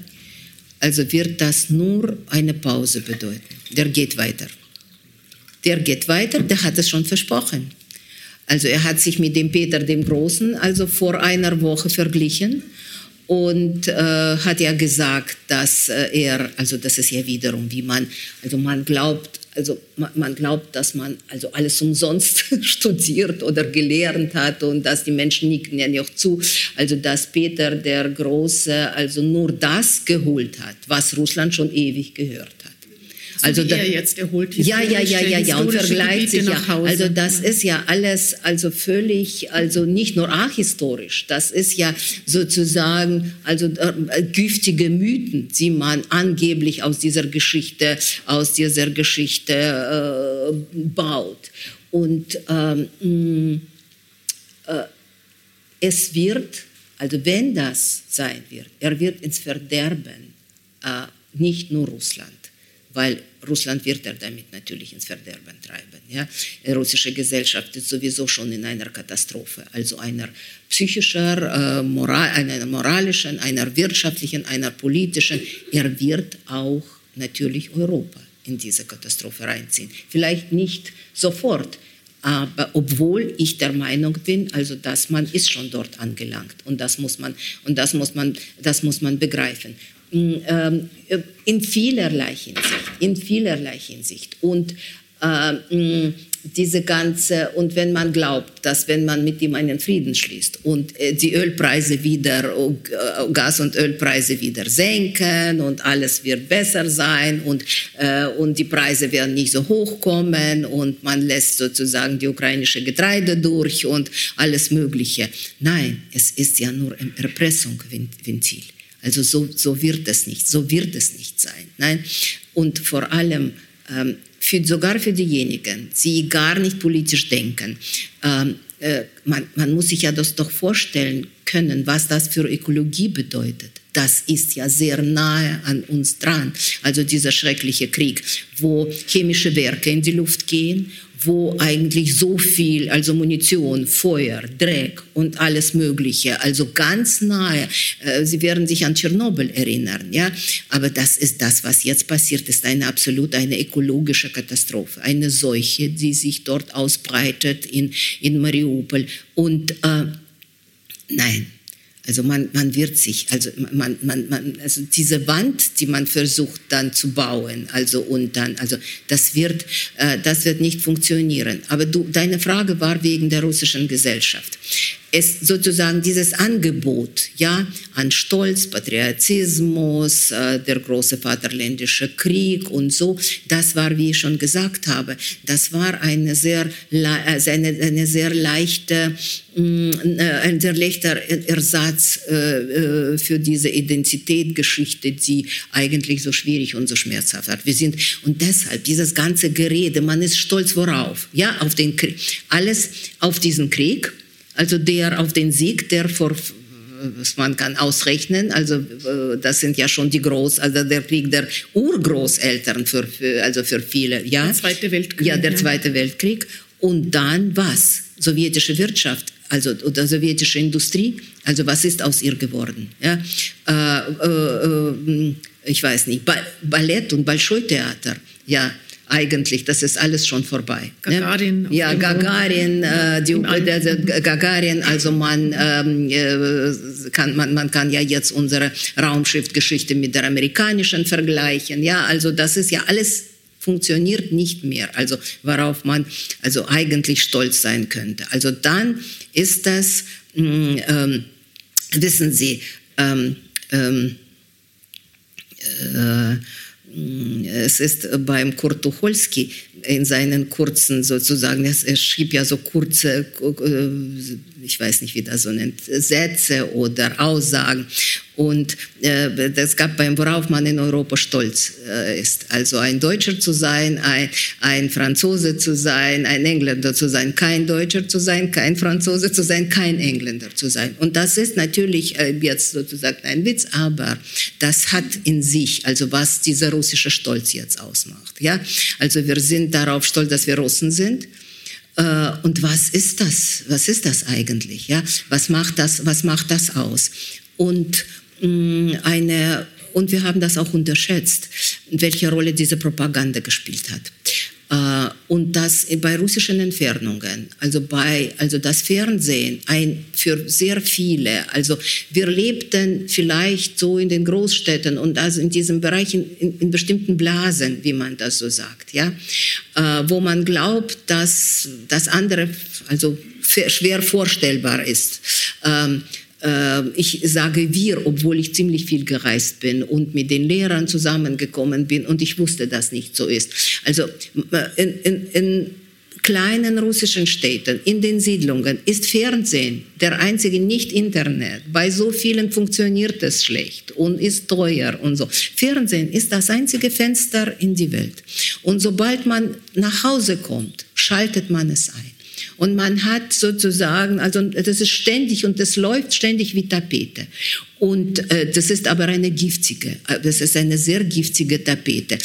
also wird das nur eine Pause bedeuten. Der geht weiter der geht weiter, der hat es schon versprochen. Also er hat sich mit dem Peter dem Großen also vor einer Woche verglichen und äh, hat ja gesagt, dass äh, er, also das ist ja wiederum, wie man, also man glaubt, also man, glaubt, dass man also alles umsonst studiert oder gelernt hat und dass die Menschen nicken ja noch zu, also dass Peter der Große also nur das geholt hat, was Russland schon ewig gehört also da, er jetzt erholt ja ja ja ja ja und vergleicht sich ja. also das ist ja alles also völlig also nicht nur ahistorisch das ist ja sozusagen also äh, giftige Mythen die man angeblich aus dieser Geschichte aus dieser Geschichte äh, baut. Und ähm, äh, es wird also wenn das sein wird er wird ins Verderben äh, nicht nur Russland weil Russland wird er damit natürlich ins Verderben treiben. Ja? Die russische Gesellschaft ist sowieso schon in einer Katastrophe, also einer psychischer, äh, moral, einer moralischen, einer wirtschaftlichen, einer politischen. Er wird auch natürlich Europa in diese Katastrophe reinziehen. Vielleicht nicht sofort, aber obwohl ich der Meinung bin, also dass man ist schon dort angelangt und das muss man und das muss man das muss man begreifen. Ähm, in vielerlei Hinsicht, in vielerlei Hinsicht. Und äh, diese ganze, und wenn man glaubt, dass wenn man mit ihm einen Frieden schließt und äh, die Ölpreise wieder, äh, Gas- und Ölpreise wieder senken und alles wird besser sein und, äh, und die Preise werden nicht so hoch kommen und man lässt sozusagen die ukrainische Getreide durch und alles Mögliche. Nein, es ist ja nur ein Erpressungsventil. Also so, so wird es nicht, so wird es nicht sein. Nein? Und vor allem ähm, für, sogar für diejenigen, die gar nicht politisch denken, ähm, äh, man, man muss sich ja das doch vorstellen können, was das für Ökologie bedeutet. Das ist ja sehr nahe an uns dran. Also dieser schreckliche Krieg, wo chemische Werke in die Luft gehen, wo eigentlich so viel, also Munition, Feuer, Dreck und alles Mögliche, also ganz nahe. Äh, Sie werden sich an Tschernobyl erinnern, ja. Aber das ist das, was jetzt passiert, ist eine absolut eine ökologische Katastrophe, eine Seuche, die sich dort ausbreitet in in Mariupol und äh, nein, also man, man wird sich, also man, man, man, also diese Wand, die man versucht dann zu bauen, also und dann, also das wird, äh, das wird nicht funktionieren. Aber du, deine Frage war wegen der russischen Gesellschaft es sozusagen dieses Angebot ja an Stolz, Patriotismus, äh, der große Vaterländische Krieg und so, das war, wie ich schon gesagt habe, das war eine sehr also eine, eine sehr leichte mm, äh, ein sehr leichter Ersatz äh, für diese Identitätgeschichte, die eigentlich so schwierig und so schmerzhaft hat. Wir sind und deshalb dieses ganze Gerede, man ist stolz worauf, ja, auf den Krieg, alles auf diesen Krieg also der auf den Sieg, der vor man kann ausrechnen, also äh, das sind ja schon die Groß, also der Krieg der Urgroßeltern für, für also für viele, ja. Der Zweite Weltkrieg. Ja, der Zweite ja. Weltkrieg. Und dann was? Sowjetische Wirtschaft, also oder sowjetische Industrie, also was ist aus ihr geworden? Ja, äh, äh, äh ich weiß nicht, Ballett und Bolschoi-Theater, ja, eigentlich, das ist alles schon vorbei. Gagarin. Ne? Ja, Gagarin, äh, die, der, der, Gagarin, also man, ähm, äh, kann, man, man kann ja jetzt unsere Raumschiffgeschichte mit der amerikanischen vergleichen. Ja, also das ist ja alles funktioniert nicht mehr, also worauf man also eigentlich stolz sein könnte. Also dann ist das, mh, mm, ähm, wissen Sie, ähm, ähm, äh, es ist beim Kurt Tucholsky in seinen kurzen sozusagen, er schrieb ja so kurze, äh, ich weiß nicht, wie das so nennt, Sätze oder Aussagen. Und äh, das gab worauf man in Europa stolz äh, ist. Also ein Deutscher zu sein, ein, ein Franzose zu sein, ein Engländer zu sein, kein Deutscher zu sein, kein Franzose zu sein, kein Engländer zu sein. Und das ist natürlich äh, jetzt sozusagen ein Witz, aber das hat in sich, also was dieser russische Stolz jetzt ausmacht. Ja, also wir sind darauf stolz, dass wir Russen sind. Äh, und was ist das? Was ist das eigentlich? Ja, was macht das? Was macht das aus? Und eine, und wir haben das auch unterschätzt, welche Rolle diese Propaganda gespielt hat. Äh, und das bei russischen Entfernungen, also bei, also das Fernsehen, ein, für sehr viele, also wir lebten vielleicht so in den Großstädten und also in diesem Bereich, in, in, bestimmten Blasen, wie man das so sagt, ja, äh, wo man glaubt, dass das andere, also schwer vorstellbar ist. Äh, ich sage wir, obwohl ich ziemlich viel gereist bin und mit den Lehrern zusammengekommen bin und ich wusste, dass nicht so ist. Also in, in, in kleinen russischen Städten, in den Siedlungen ist Fernsehen der einzige, nicht Internet. Bei so vielen funktioniert es schlecht und ist teuer und so. Fernsehen ist das einzige Fenster in die Welt. Und sobald man nach Hause kommt, schaltet man es ein. Und man hat sozusagen, also das ist ständig und das läuft ständig wie Tapete. Und äh, das ist aber eine giftige, äh, das ist eine sehr giftige Tapete.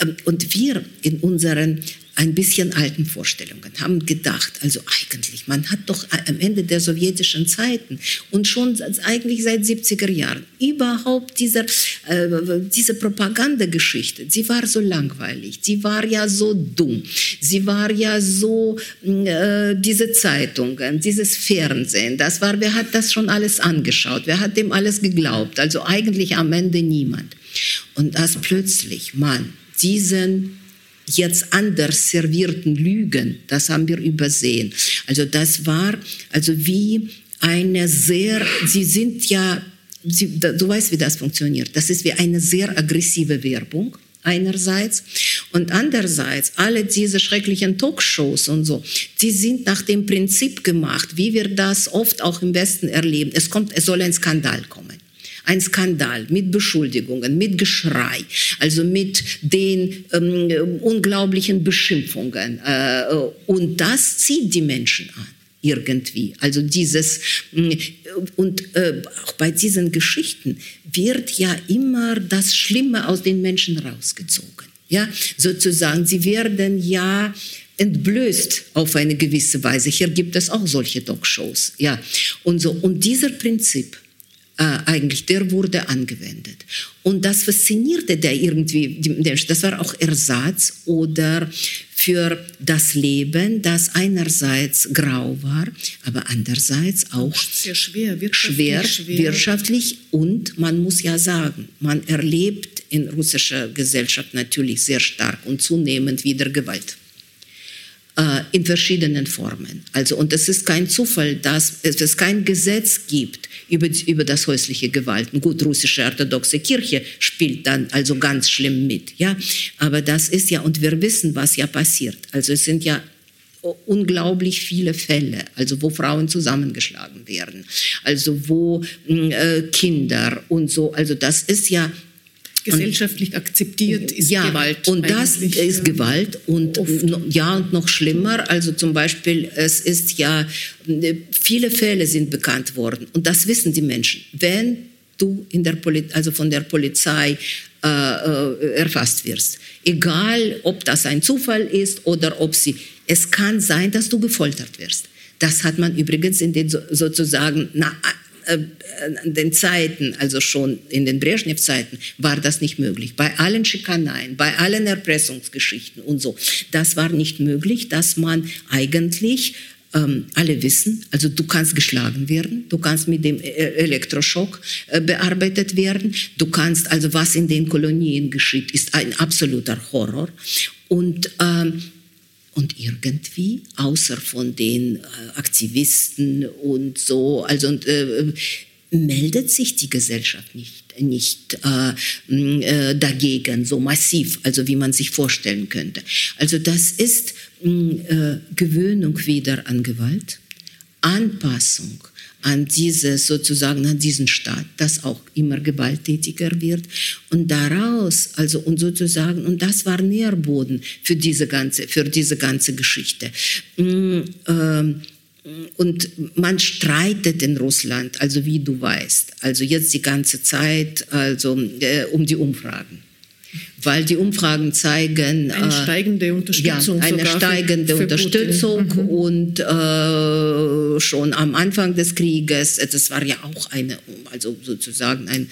Ähm, und wir in unseren ein bisschen alten Vorstellungen, haben gedacht, also eigentlich, man hat doch am Ende der sowjetischen Zeiten und schon eigentlich seit 70er Jahren überhaupt dieser, äh, diese Propagandageschichte, sie war so langweilig, sie war ja so dumm, sie war ja so, äh, diese Zeitungen, dieses Fernsehen, das war, wer hat das schon alles angeschaut, wer hat dem alles geglaubt, also eigentlich am Ende niemand. Und dass plötzlich man diesen jetzt anders servierten Lügen, das haben wir übersehen. Also das war also wie eine sehr, sie sind ja, sie, du weißt, wie das funktioniert. Das ist wie eine sehr aggressive Werbung einerseits und andererseits alle diese schrecklichen Talkshows und so, die sind nach dem Prinzip gemacht, wie wir das oft auch im Westen erleben. Es kommt, es soll ein Skandal kommen ein Skandal mit Beschuldigungen, mit Geschrei, also mit den ähm, unglaublichen Beschimpfungen. Äh, und das zieht die Menschen an irgendwie. Also dieses, äh, und äh, auch bei diesen Geschichten wird ja immer das Schlimme aus den Menschen rausgezogen. Ja, sozusagen, sie werden ja entblößt auf eine gewisse Weise. Hier gibt es auch solche Talkshows. Ja, und so. Und dieser Prinzip, eigentlich, der wurde angewendet. Und das faszinierte der irgendwie, das war auch Ersatz oder für das Leben, das einerseits grau war, aber andererseits auch sehr schwer, wirtschaftlich, schwer, schwer, wirtschaftlich und man muss ja sagen, man erlebt in russischer Gesellschaft natürlich sehr stark und zunehmend wieder Gewalt. Äh, in verschiedenen Formen. Also, und es ist kein Zufall, dass es kein Gesetz gibt über, über das häusliche Gewalten. Gut, russische orthodoxe Kirche spielt dann also ganz schlimm mit, ja. Aber das ist ja, und wir wissen, was ja passiert. Also es sind ja unglaublich viele Fälle, also wo Frauen zusammengeschlagen werden, also wo äh, Kinder und so, also das ist ja gesellschaftlich akzeptiert ist ja, Gewalt. Und das ist Gewalt und oft. ja und noch schlimmer. Also zum Beispiel es ist ja viele Fälle sind bekannt worden und das wissen die Menschen. Wenn du in der Poli also von der Polizei äh, äh, erfasst wirst, egal ob das ein Zufall ist oder ob sie, es kann sein, dass du gefoltert wirst. Das hat man übrigens in den sozusagen na, äh, den Zeiten, also schon in den Brezhnev-Zeiten, war das nicht möglich. Bei allen Schikaneien, bei allen Erpressungsgeschichten und so. Das war nicht möglich, dass man eigentlich ähm, alle wissen, also du kannst geschlagen werden, du kannst mit dem äh, Elektroschock äh, bearbeitet werden, du kannst, also was in den Kolonien geschieht, ist ein absoluter Horror. Und, ähm, und irgendwie, außer von den äh, Aktivisten und so, also äh, meldet sich die Gesellschaft nicht, nicht äh, äh, dagegen so massiv, also wie man sich vorstellen könnte. Also das ist äh, Gewöhnung wieder an Gewalt, Anpassung an diese sozusagen an diesen Staat, das auch immer gewalttätiger wird und daraus also und sozusagen und das war Nährboden für diese ganze für diese ganze Geschichte. Mm, ähm, und man streitet in Russland, also wie du weißt, also jetzt die ganze Zeit, also äh, um die Umfragen. Weil die Umfragen zeigen eine äh, steigende Unterstützung, ja, eine steigende für, für Unterstützung mhm. und äh, schon am Anfang des Krieges, das war ja auch eine, also sozusagen ein,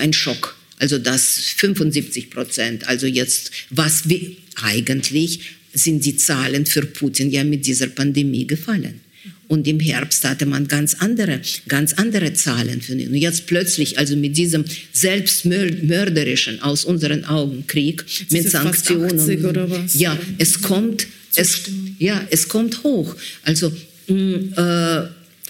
ein Schock. Also das 75 Prozent, also jetzt, was wir eigentlich sind die Zahlen für Putin ja mit dieser Pandemie gefallen. Und im Herbst hatte man ganz andere, ganz andere Zahlen für ihn. Und jetzt plötzlich, also mit diesem selbstmörderischen, aus unseren Augen Krieg, mit Sanktionen. 80 oder was? Ja, es kommt, es, ja, es kommt hoch. Also, mh, mm, äh,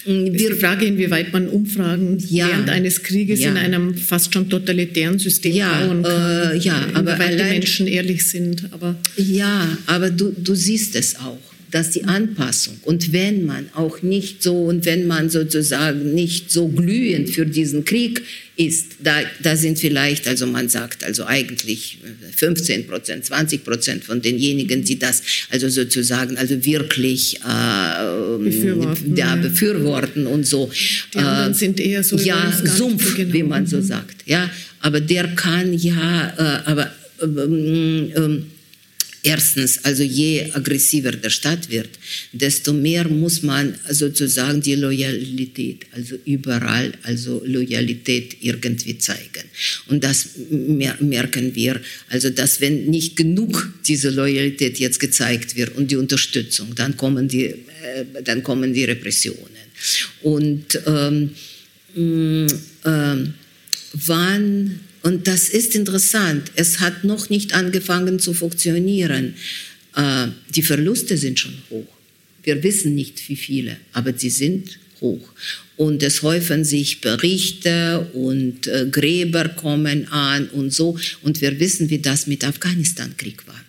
die Frage, inwieweit man Umfragen ja, während eines Krieges ja. in einem fast schon totalitären System ja, bauen kann. Äh, ja, aber allein, die Menschen ehrlich sind. Aber ja, aber du, du siehst es auch dass die Anpassung und wenn man auch nicht so und wenn man sozusagen nicht so glühend für diesen Krieg ist, da, da sind vielleicht, also man sagt also eigentlich 15 Prozent, 20 Prozent von denjenigen, die das also sozusagen also wirklich äh, befürworten, ja, befürworten und so. Die äh, sind eher so ja Sumpf, genau. wie man so mhm. sagt, ja. Aber der kann ja, äh, aber ähm, ähm, Erstens, also je aggressiver der Staat wird, desto mehr muss man sozusagen die Loyalität, also überall, also Loyalität irgendwie zeigen. Und das merken wir, also dass wenn nicht genug diese Loyalität jetzt gezeigt wird und die Unterstützung, dann kommen die, äh, dann kommen die Repressionen. Und ähm, äh, wann und das ist interessant. Es hat noch nicht angefangen zu funktionieren. Äh, die Verluste sind schon hoch. Wir wissen nicht, wie viele, aber sie sind hoch. Und es häufen sich Berichte und äh, Gräber kommen an und so. Und wir wissen, wie das mit Afghanistan-Krieg war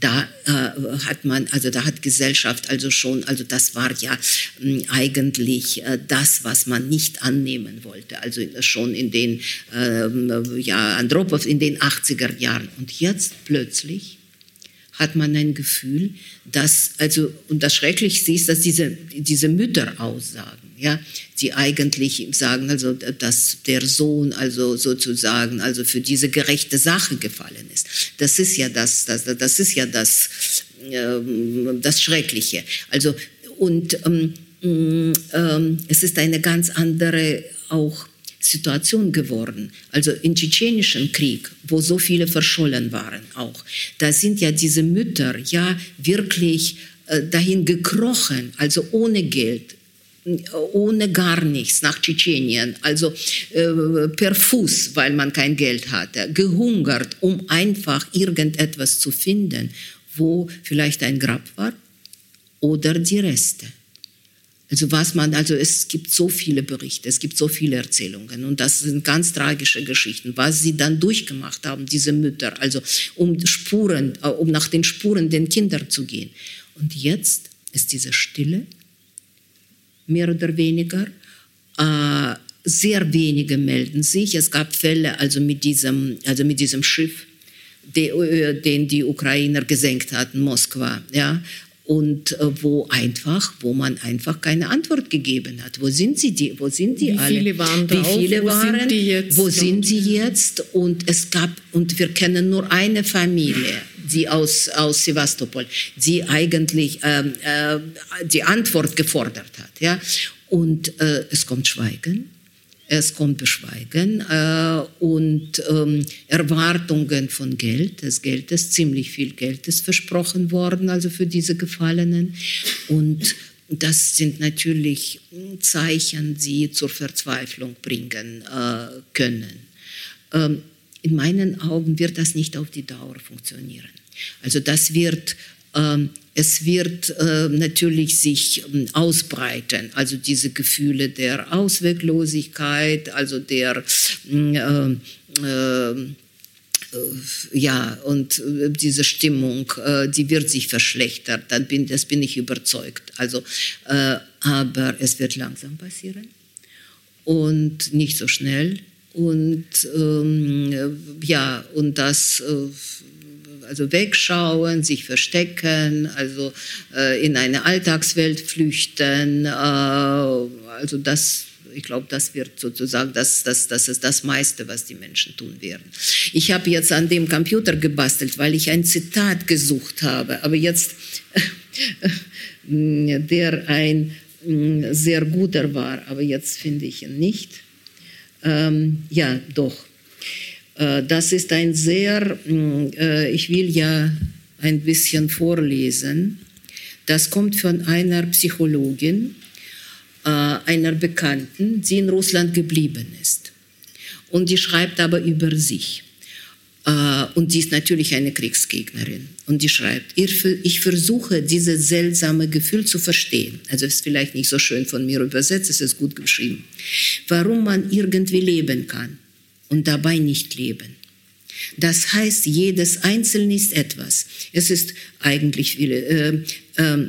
da äh, hat man, also da hat Gesellschaft also schon, also das war ja mh, eigentlich äh, das, was man nicht annehmen wollte, also schon in den, äh, ja, Andropov in den 80er Jahren. Und jetzt plötzlich hat man ein Gefühl, dass, also, und das Schrecklichste ist, dass diese, diese Mütter aussagen, ja, die eigentlich sagen, also, dass der Sohn also sozusagen also für diese gerechte Sache gefallen ist. Das ist ja das, das, das ist ja das, äh, das Schreckliche. Also und ähm, ähm, es ist eine ganz andere auch Situation geworden. Also im tschetschenischen Krieg, wo so viele verschollen waren auch, da sind ja diese Mütter ja wirklich äh, dahin gekrochen, also ohne Geld, ohne gar nichts nach Tschetschenien, also äh, per Fuß, weil man kein Geld hatte, gehungert, um einfach irgendetwas zu finden, wo vielleicht ein Grab war oder die Reste. Also was man, also es gibt so viele Berichte, es gibt so viele Erzählungen. Und das sind ganz tragische Geschichten, was sie dann durchgemacht haben, diese Mütter, also um Spuren, äh, um nach den Spuren den Kindern zu gehen. Und jetzt ist diese Stille, mehr oder weniger. Äh, sehr wenige melden sich. Es gab Fälle, also mit diesem, also mit diesem Schiff, die, äh, den die Ukrainer gesenkt hatten, Moskwa, ja, und äh, wo einfach, wo man einfach keine Antwort gegeben hat. Wo sind sie die? Wo sind die Wie alle? Viele waren Wie viele wo waren? Sind die jetzt? Wo sind sie jetzt? Und es gab und wir kennen nur eine Familie, die aus aus Sevastopol, die eigentlich ähm, äh, die Antwort gefordert hat, ja. Und äh, es kommt Schweigen es kommt Beschweigen äh, und ähm, Erwartungen von Geld. Das Geld ist ziemlich viel Geld ist versprochen worden, also für diese Gefallenen. Und das sind natürlich Zeichen, die zur Verzweiflung bringen äh, können. Ähm, in meinen Augen wird das nicht auf die Dauer funktionieren. Also das wird ähm, es wird äh, natürlich sich ähm, ausbreiten, also diese Gefühle der Ausweglosigkeit, also der äh, äh, ja, und äh, diese Stimmung, äh, die wird sich verschlechtern, das bin ich überzeugt. Also, äh, aber es wird langsam passieren und nicht so schnell. Und ähm, ja, und das also wegschauen, sich verstecken, also äh, in eine Alltagswelt flüchten. Äh, also das, ich glaube, das wird sozusagen, das, das, das ist das meiste, was die Menschen tun werden. Ich habe jetzt an dem Computer gebastelt, weil ich ein Zitat gesucht habe, aber jetzt, der ein mm, sehr guter war, aber jetzt finde ich ihn nicht. Ähm, ja, doch. Äh, das ist ein sehr, mm, äh, ich will ja ein bisschen vorlesen. Das kommt von einer Psychologin, äh, einer Bekannten, die in Russland geblieben ist. Und die schreibt aber über sich. Und die ist natürlich eine Kriegsgegnerin. Und die schreibt, ich versuche dieses seltsame Gefühl zu verstehen. Also ist vielleicht nicht so schön von mir übersetzt, es ist gut geschrieben. Warum man irgendwie leben kann und dabei nicht leben. Das heißt, jedes Einzelne ist etwas. Es ist eigentlich. Äh, äh,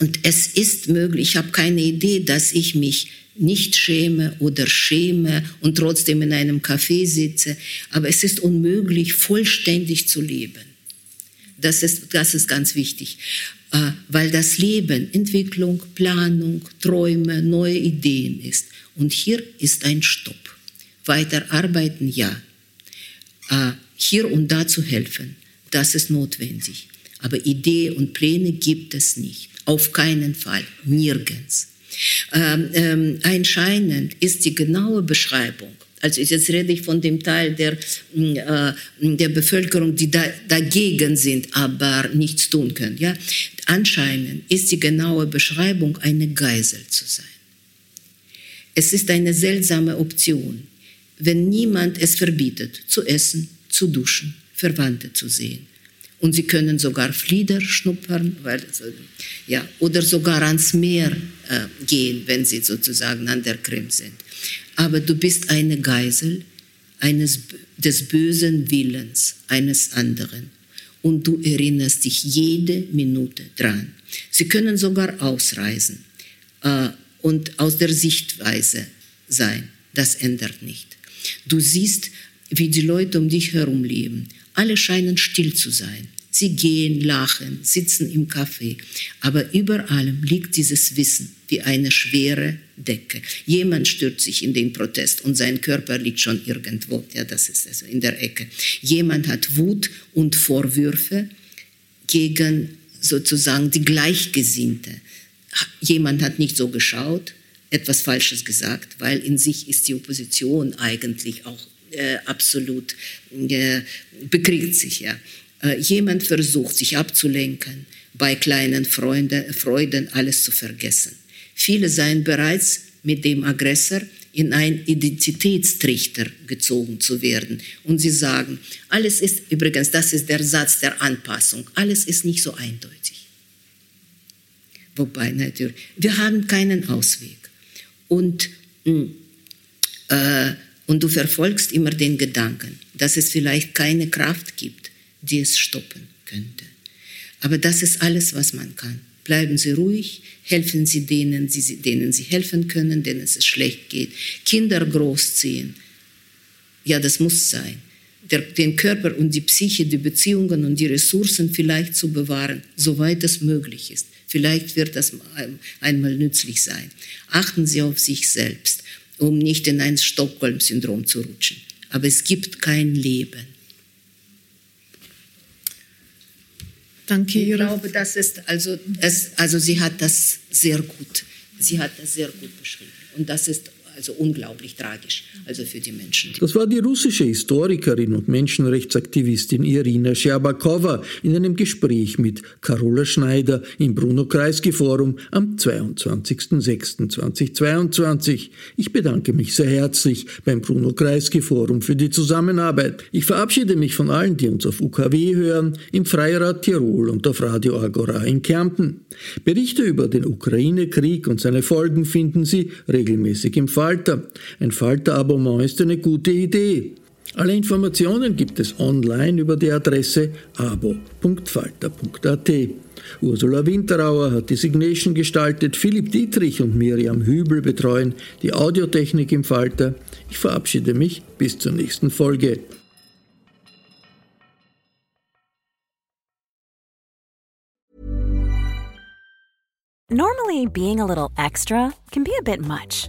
und es ist möglich, ich habe keine Idee, dass ich mich nicht schäme oder schäme und trotzdem in einem Café sitze. Aber es ist unmöglich, vollständig zu leben. Das ist, das ist ganz wichtig. Äh, weil das Leben Entwicklung, Planung, Träume, neue Ideen ist. Und hier ist ein Stopp. Weiter arbeiten, ja. Äh, hier und da zu helfen, das ist notwendig. Aber Idee und Pläne gibt es nicht. Auf keinen Fall. Nirgends. Ähm, ähm, einscheinend ist die genaue Beschreibung, also jetzt rede ich von dem Teil der, äh, der Bevölkerung, die da, dagegen sind, aber nichts tun können. Ja? Anscheinend ist die genaue Beschreibung, eine Geisel zu sein. Es ist eine seltsame Option wenn niemand es verbietet, zu essen, zu duschen, Verwandte zu sehen. Und sie können sogar Flieder schnuppern, weil, ja, oder sogar ans Meer äh, gehen, wenn sie sozusagen an der Krim sind. Aber du bist eine Geisel eines, des bösen Willens eines anderen. Und du erinnerst dich jede Minute dran. Sie können sogar ausreisen äh, und aus der Sichtweise sein. Das ändert nicht. Du siehst, wie die Leute um dich herum leben. Alle scheinen still zu sein. Sie gehen, lachen, sitzen im Café. Aber über allem liegt dieses Wissen wie eine schwere Decke. Jemand stürzt sich in den Protest und sein Körper liegt schon irgendwo. Ja, das ist also in der Ecke. Jemand hat Wut und Vorwürfe gegen sozusagen die Gleichgesinnte. Jemand hat nicht so geschaut, etwas Falsches gesagt, weil in sich ist die Opposition eigentlich auch absolut äh, bekriegt sich. Ja. Äh, jemand versucht, sich abzulenken, bei kleinen Freunde, Freuden alles zu vergessen. Viele seien bereits mit dem Aggressor in einen Identitätstrichter gezogen zu werden. Und sie sagen, alles ist, übrigens, das ist der Satz der Anpassung, alles ist nicht so eindeutig. Wobei natürlich, wir haben keinen Ausweg und, mm, äh, und du verfolgst immer den Gedanken, dass es vielleicht keine Kraft gibt, die es stoppen könnte. Aber das ist alles, was man kann. Bleiben Sie ruhig, helfen Sie denen, denen Sie helfen können, denen es schlecht geht. Kinder großziehen, ja, das muss sein. Der, den Körper und die Psyche, die Beziehungen und die Ressourcen vielleicht zu bewahren, soweit es möglich ist. Vielleicht wird das einmal nützlich sein. Achten Sie auf sich selbst, um nicht in ein Stockholm-Syndrom zu rutschen. Aber es gibt kein Leben. Danke, Ich glaube, das ist also, es, also sie hat das sehr gut, sie hat das sehr gut beschrieben. Und das ist also unglaublich tragisch, also für die Menschen. Das war die russische Historikerin und Menschenrechtsaktivistin Irina Scherbakowa in einem Gespräch mit Carola Schneider im Bruno-Kreisky-Forum am 22.06.2022. Ich bedanke mich sehr herzlich beim Bruno-Kreisky-Forum für die Zusammenarbeit. Ich verabschiede mich von allen, die uns auf UKW hören, im Freirad Tirol und auf Radio Agora in Kärnten. Berichte über den Ukraine-Krieg und seine Folgen finden Sie regelmäßig im Falter. Ein Falter-Abonnement ist eine gute Idee. Alle Informationen gibt es online über die Adresse abo.falter.at. Ursula Winterauer hat die Signation gestaltet, Philipp Dietrich und Miriam Hübel betreuen die Audiotechnik im Falter. Ich verabschiede mich bis zur nächsten Folge. Normally being a little extra can be a bit much,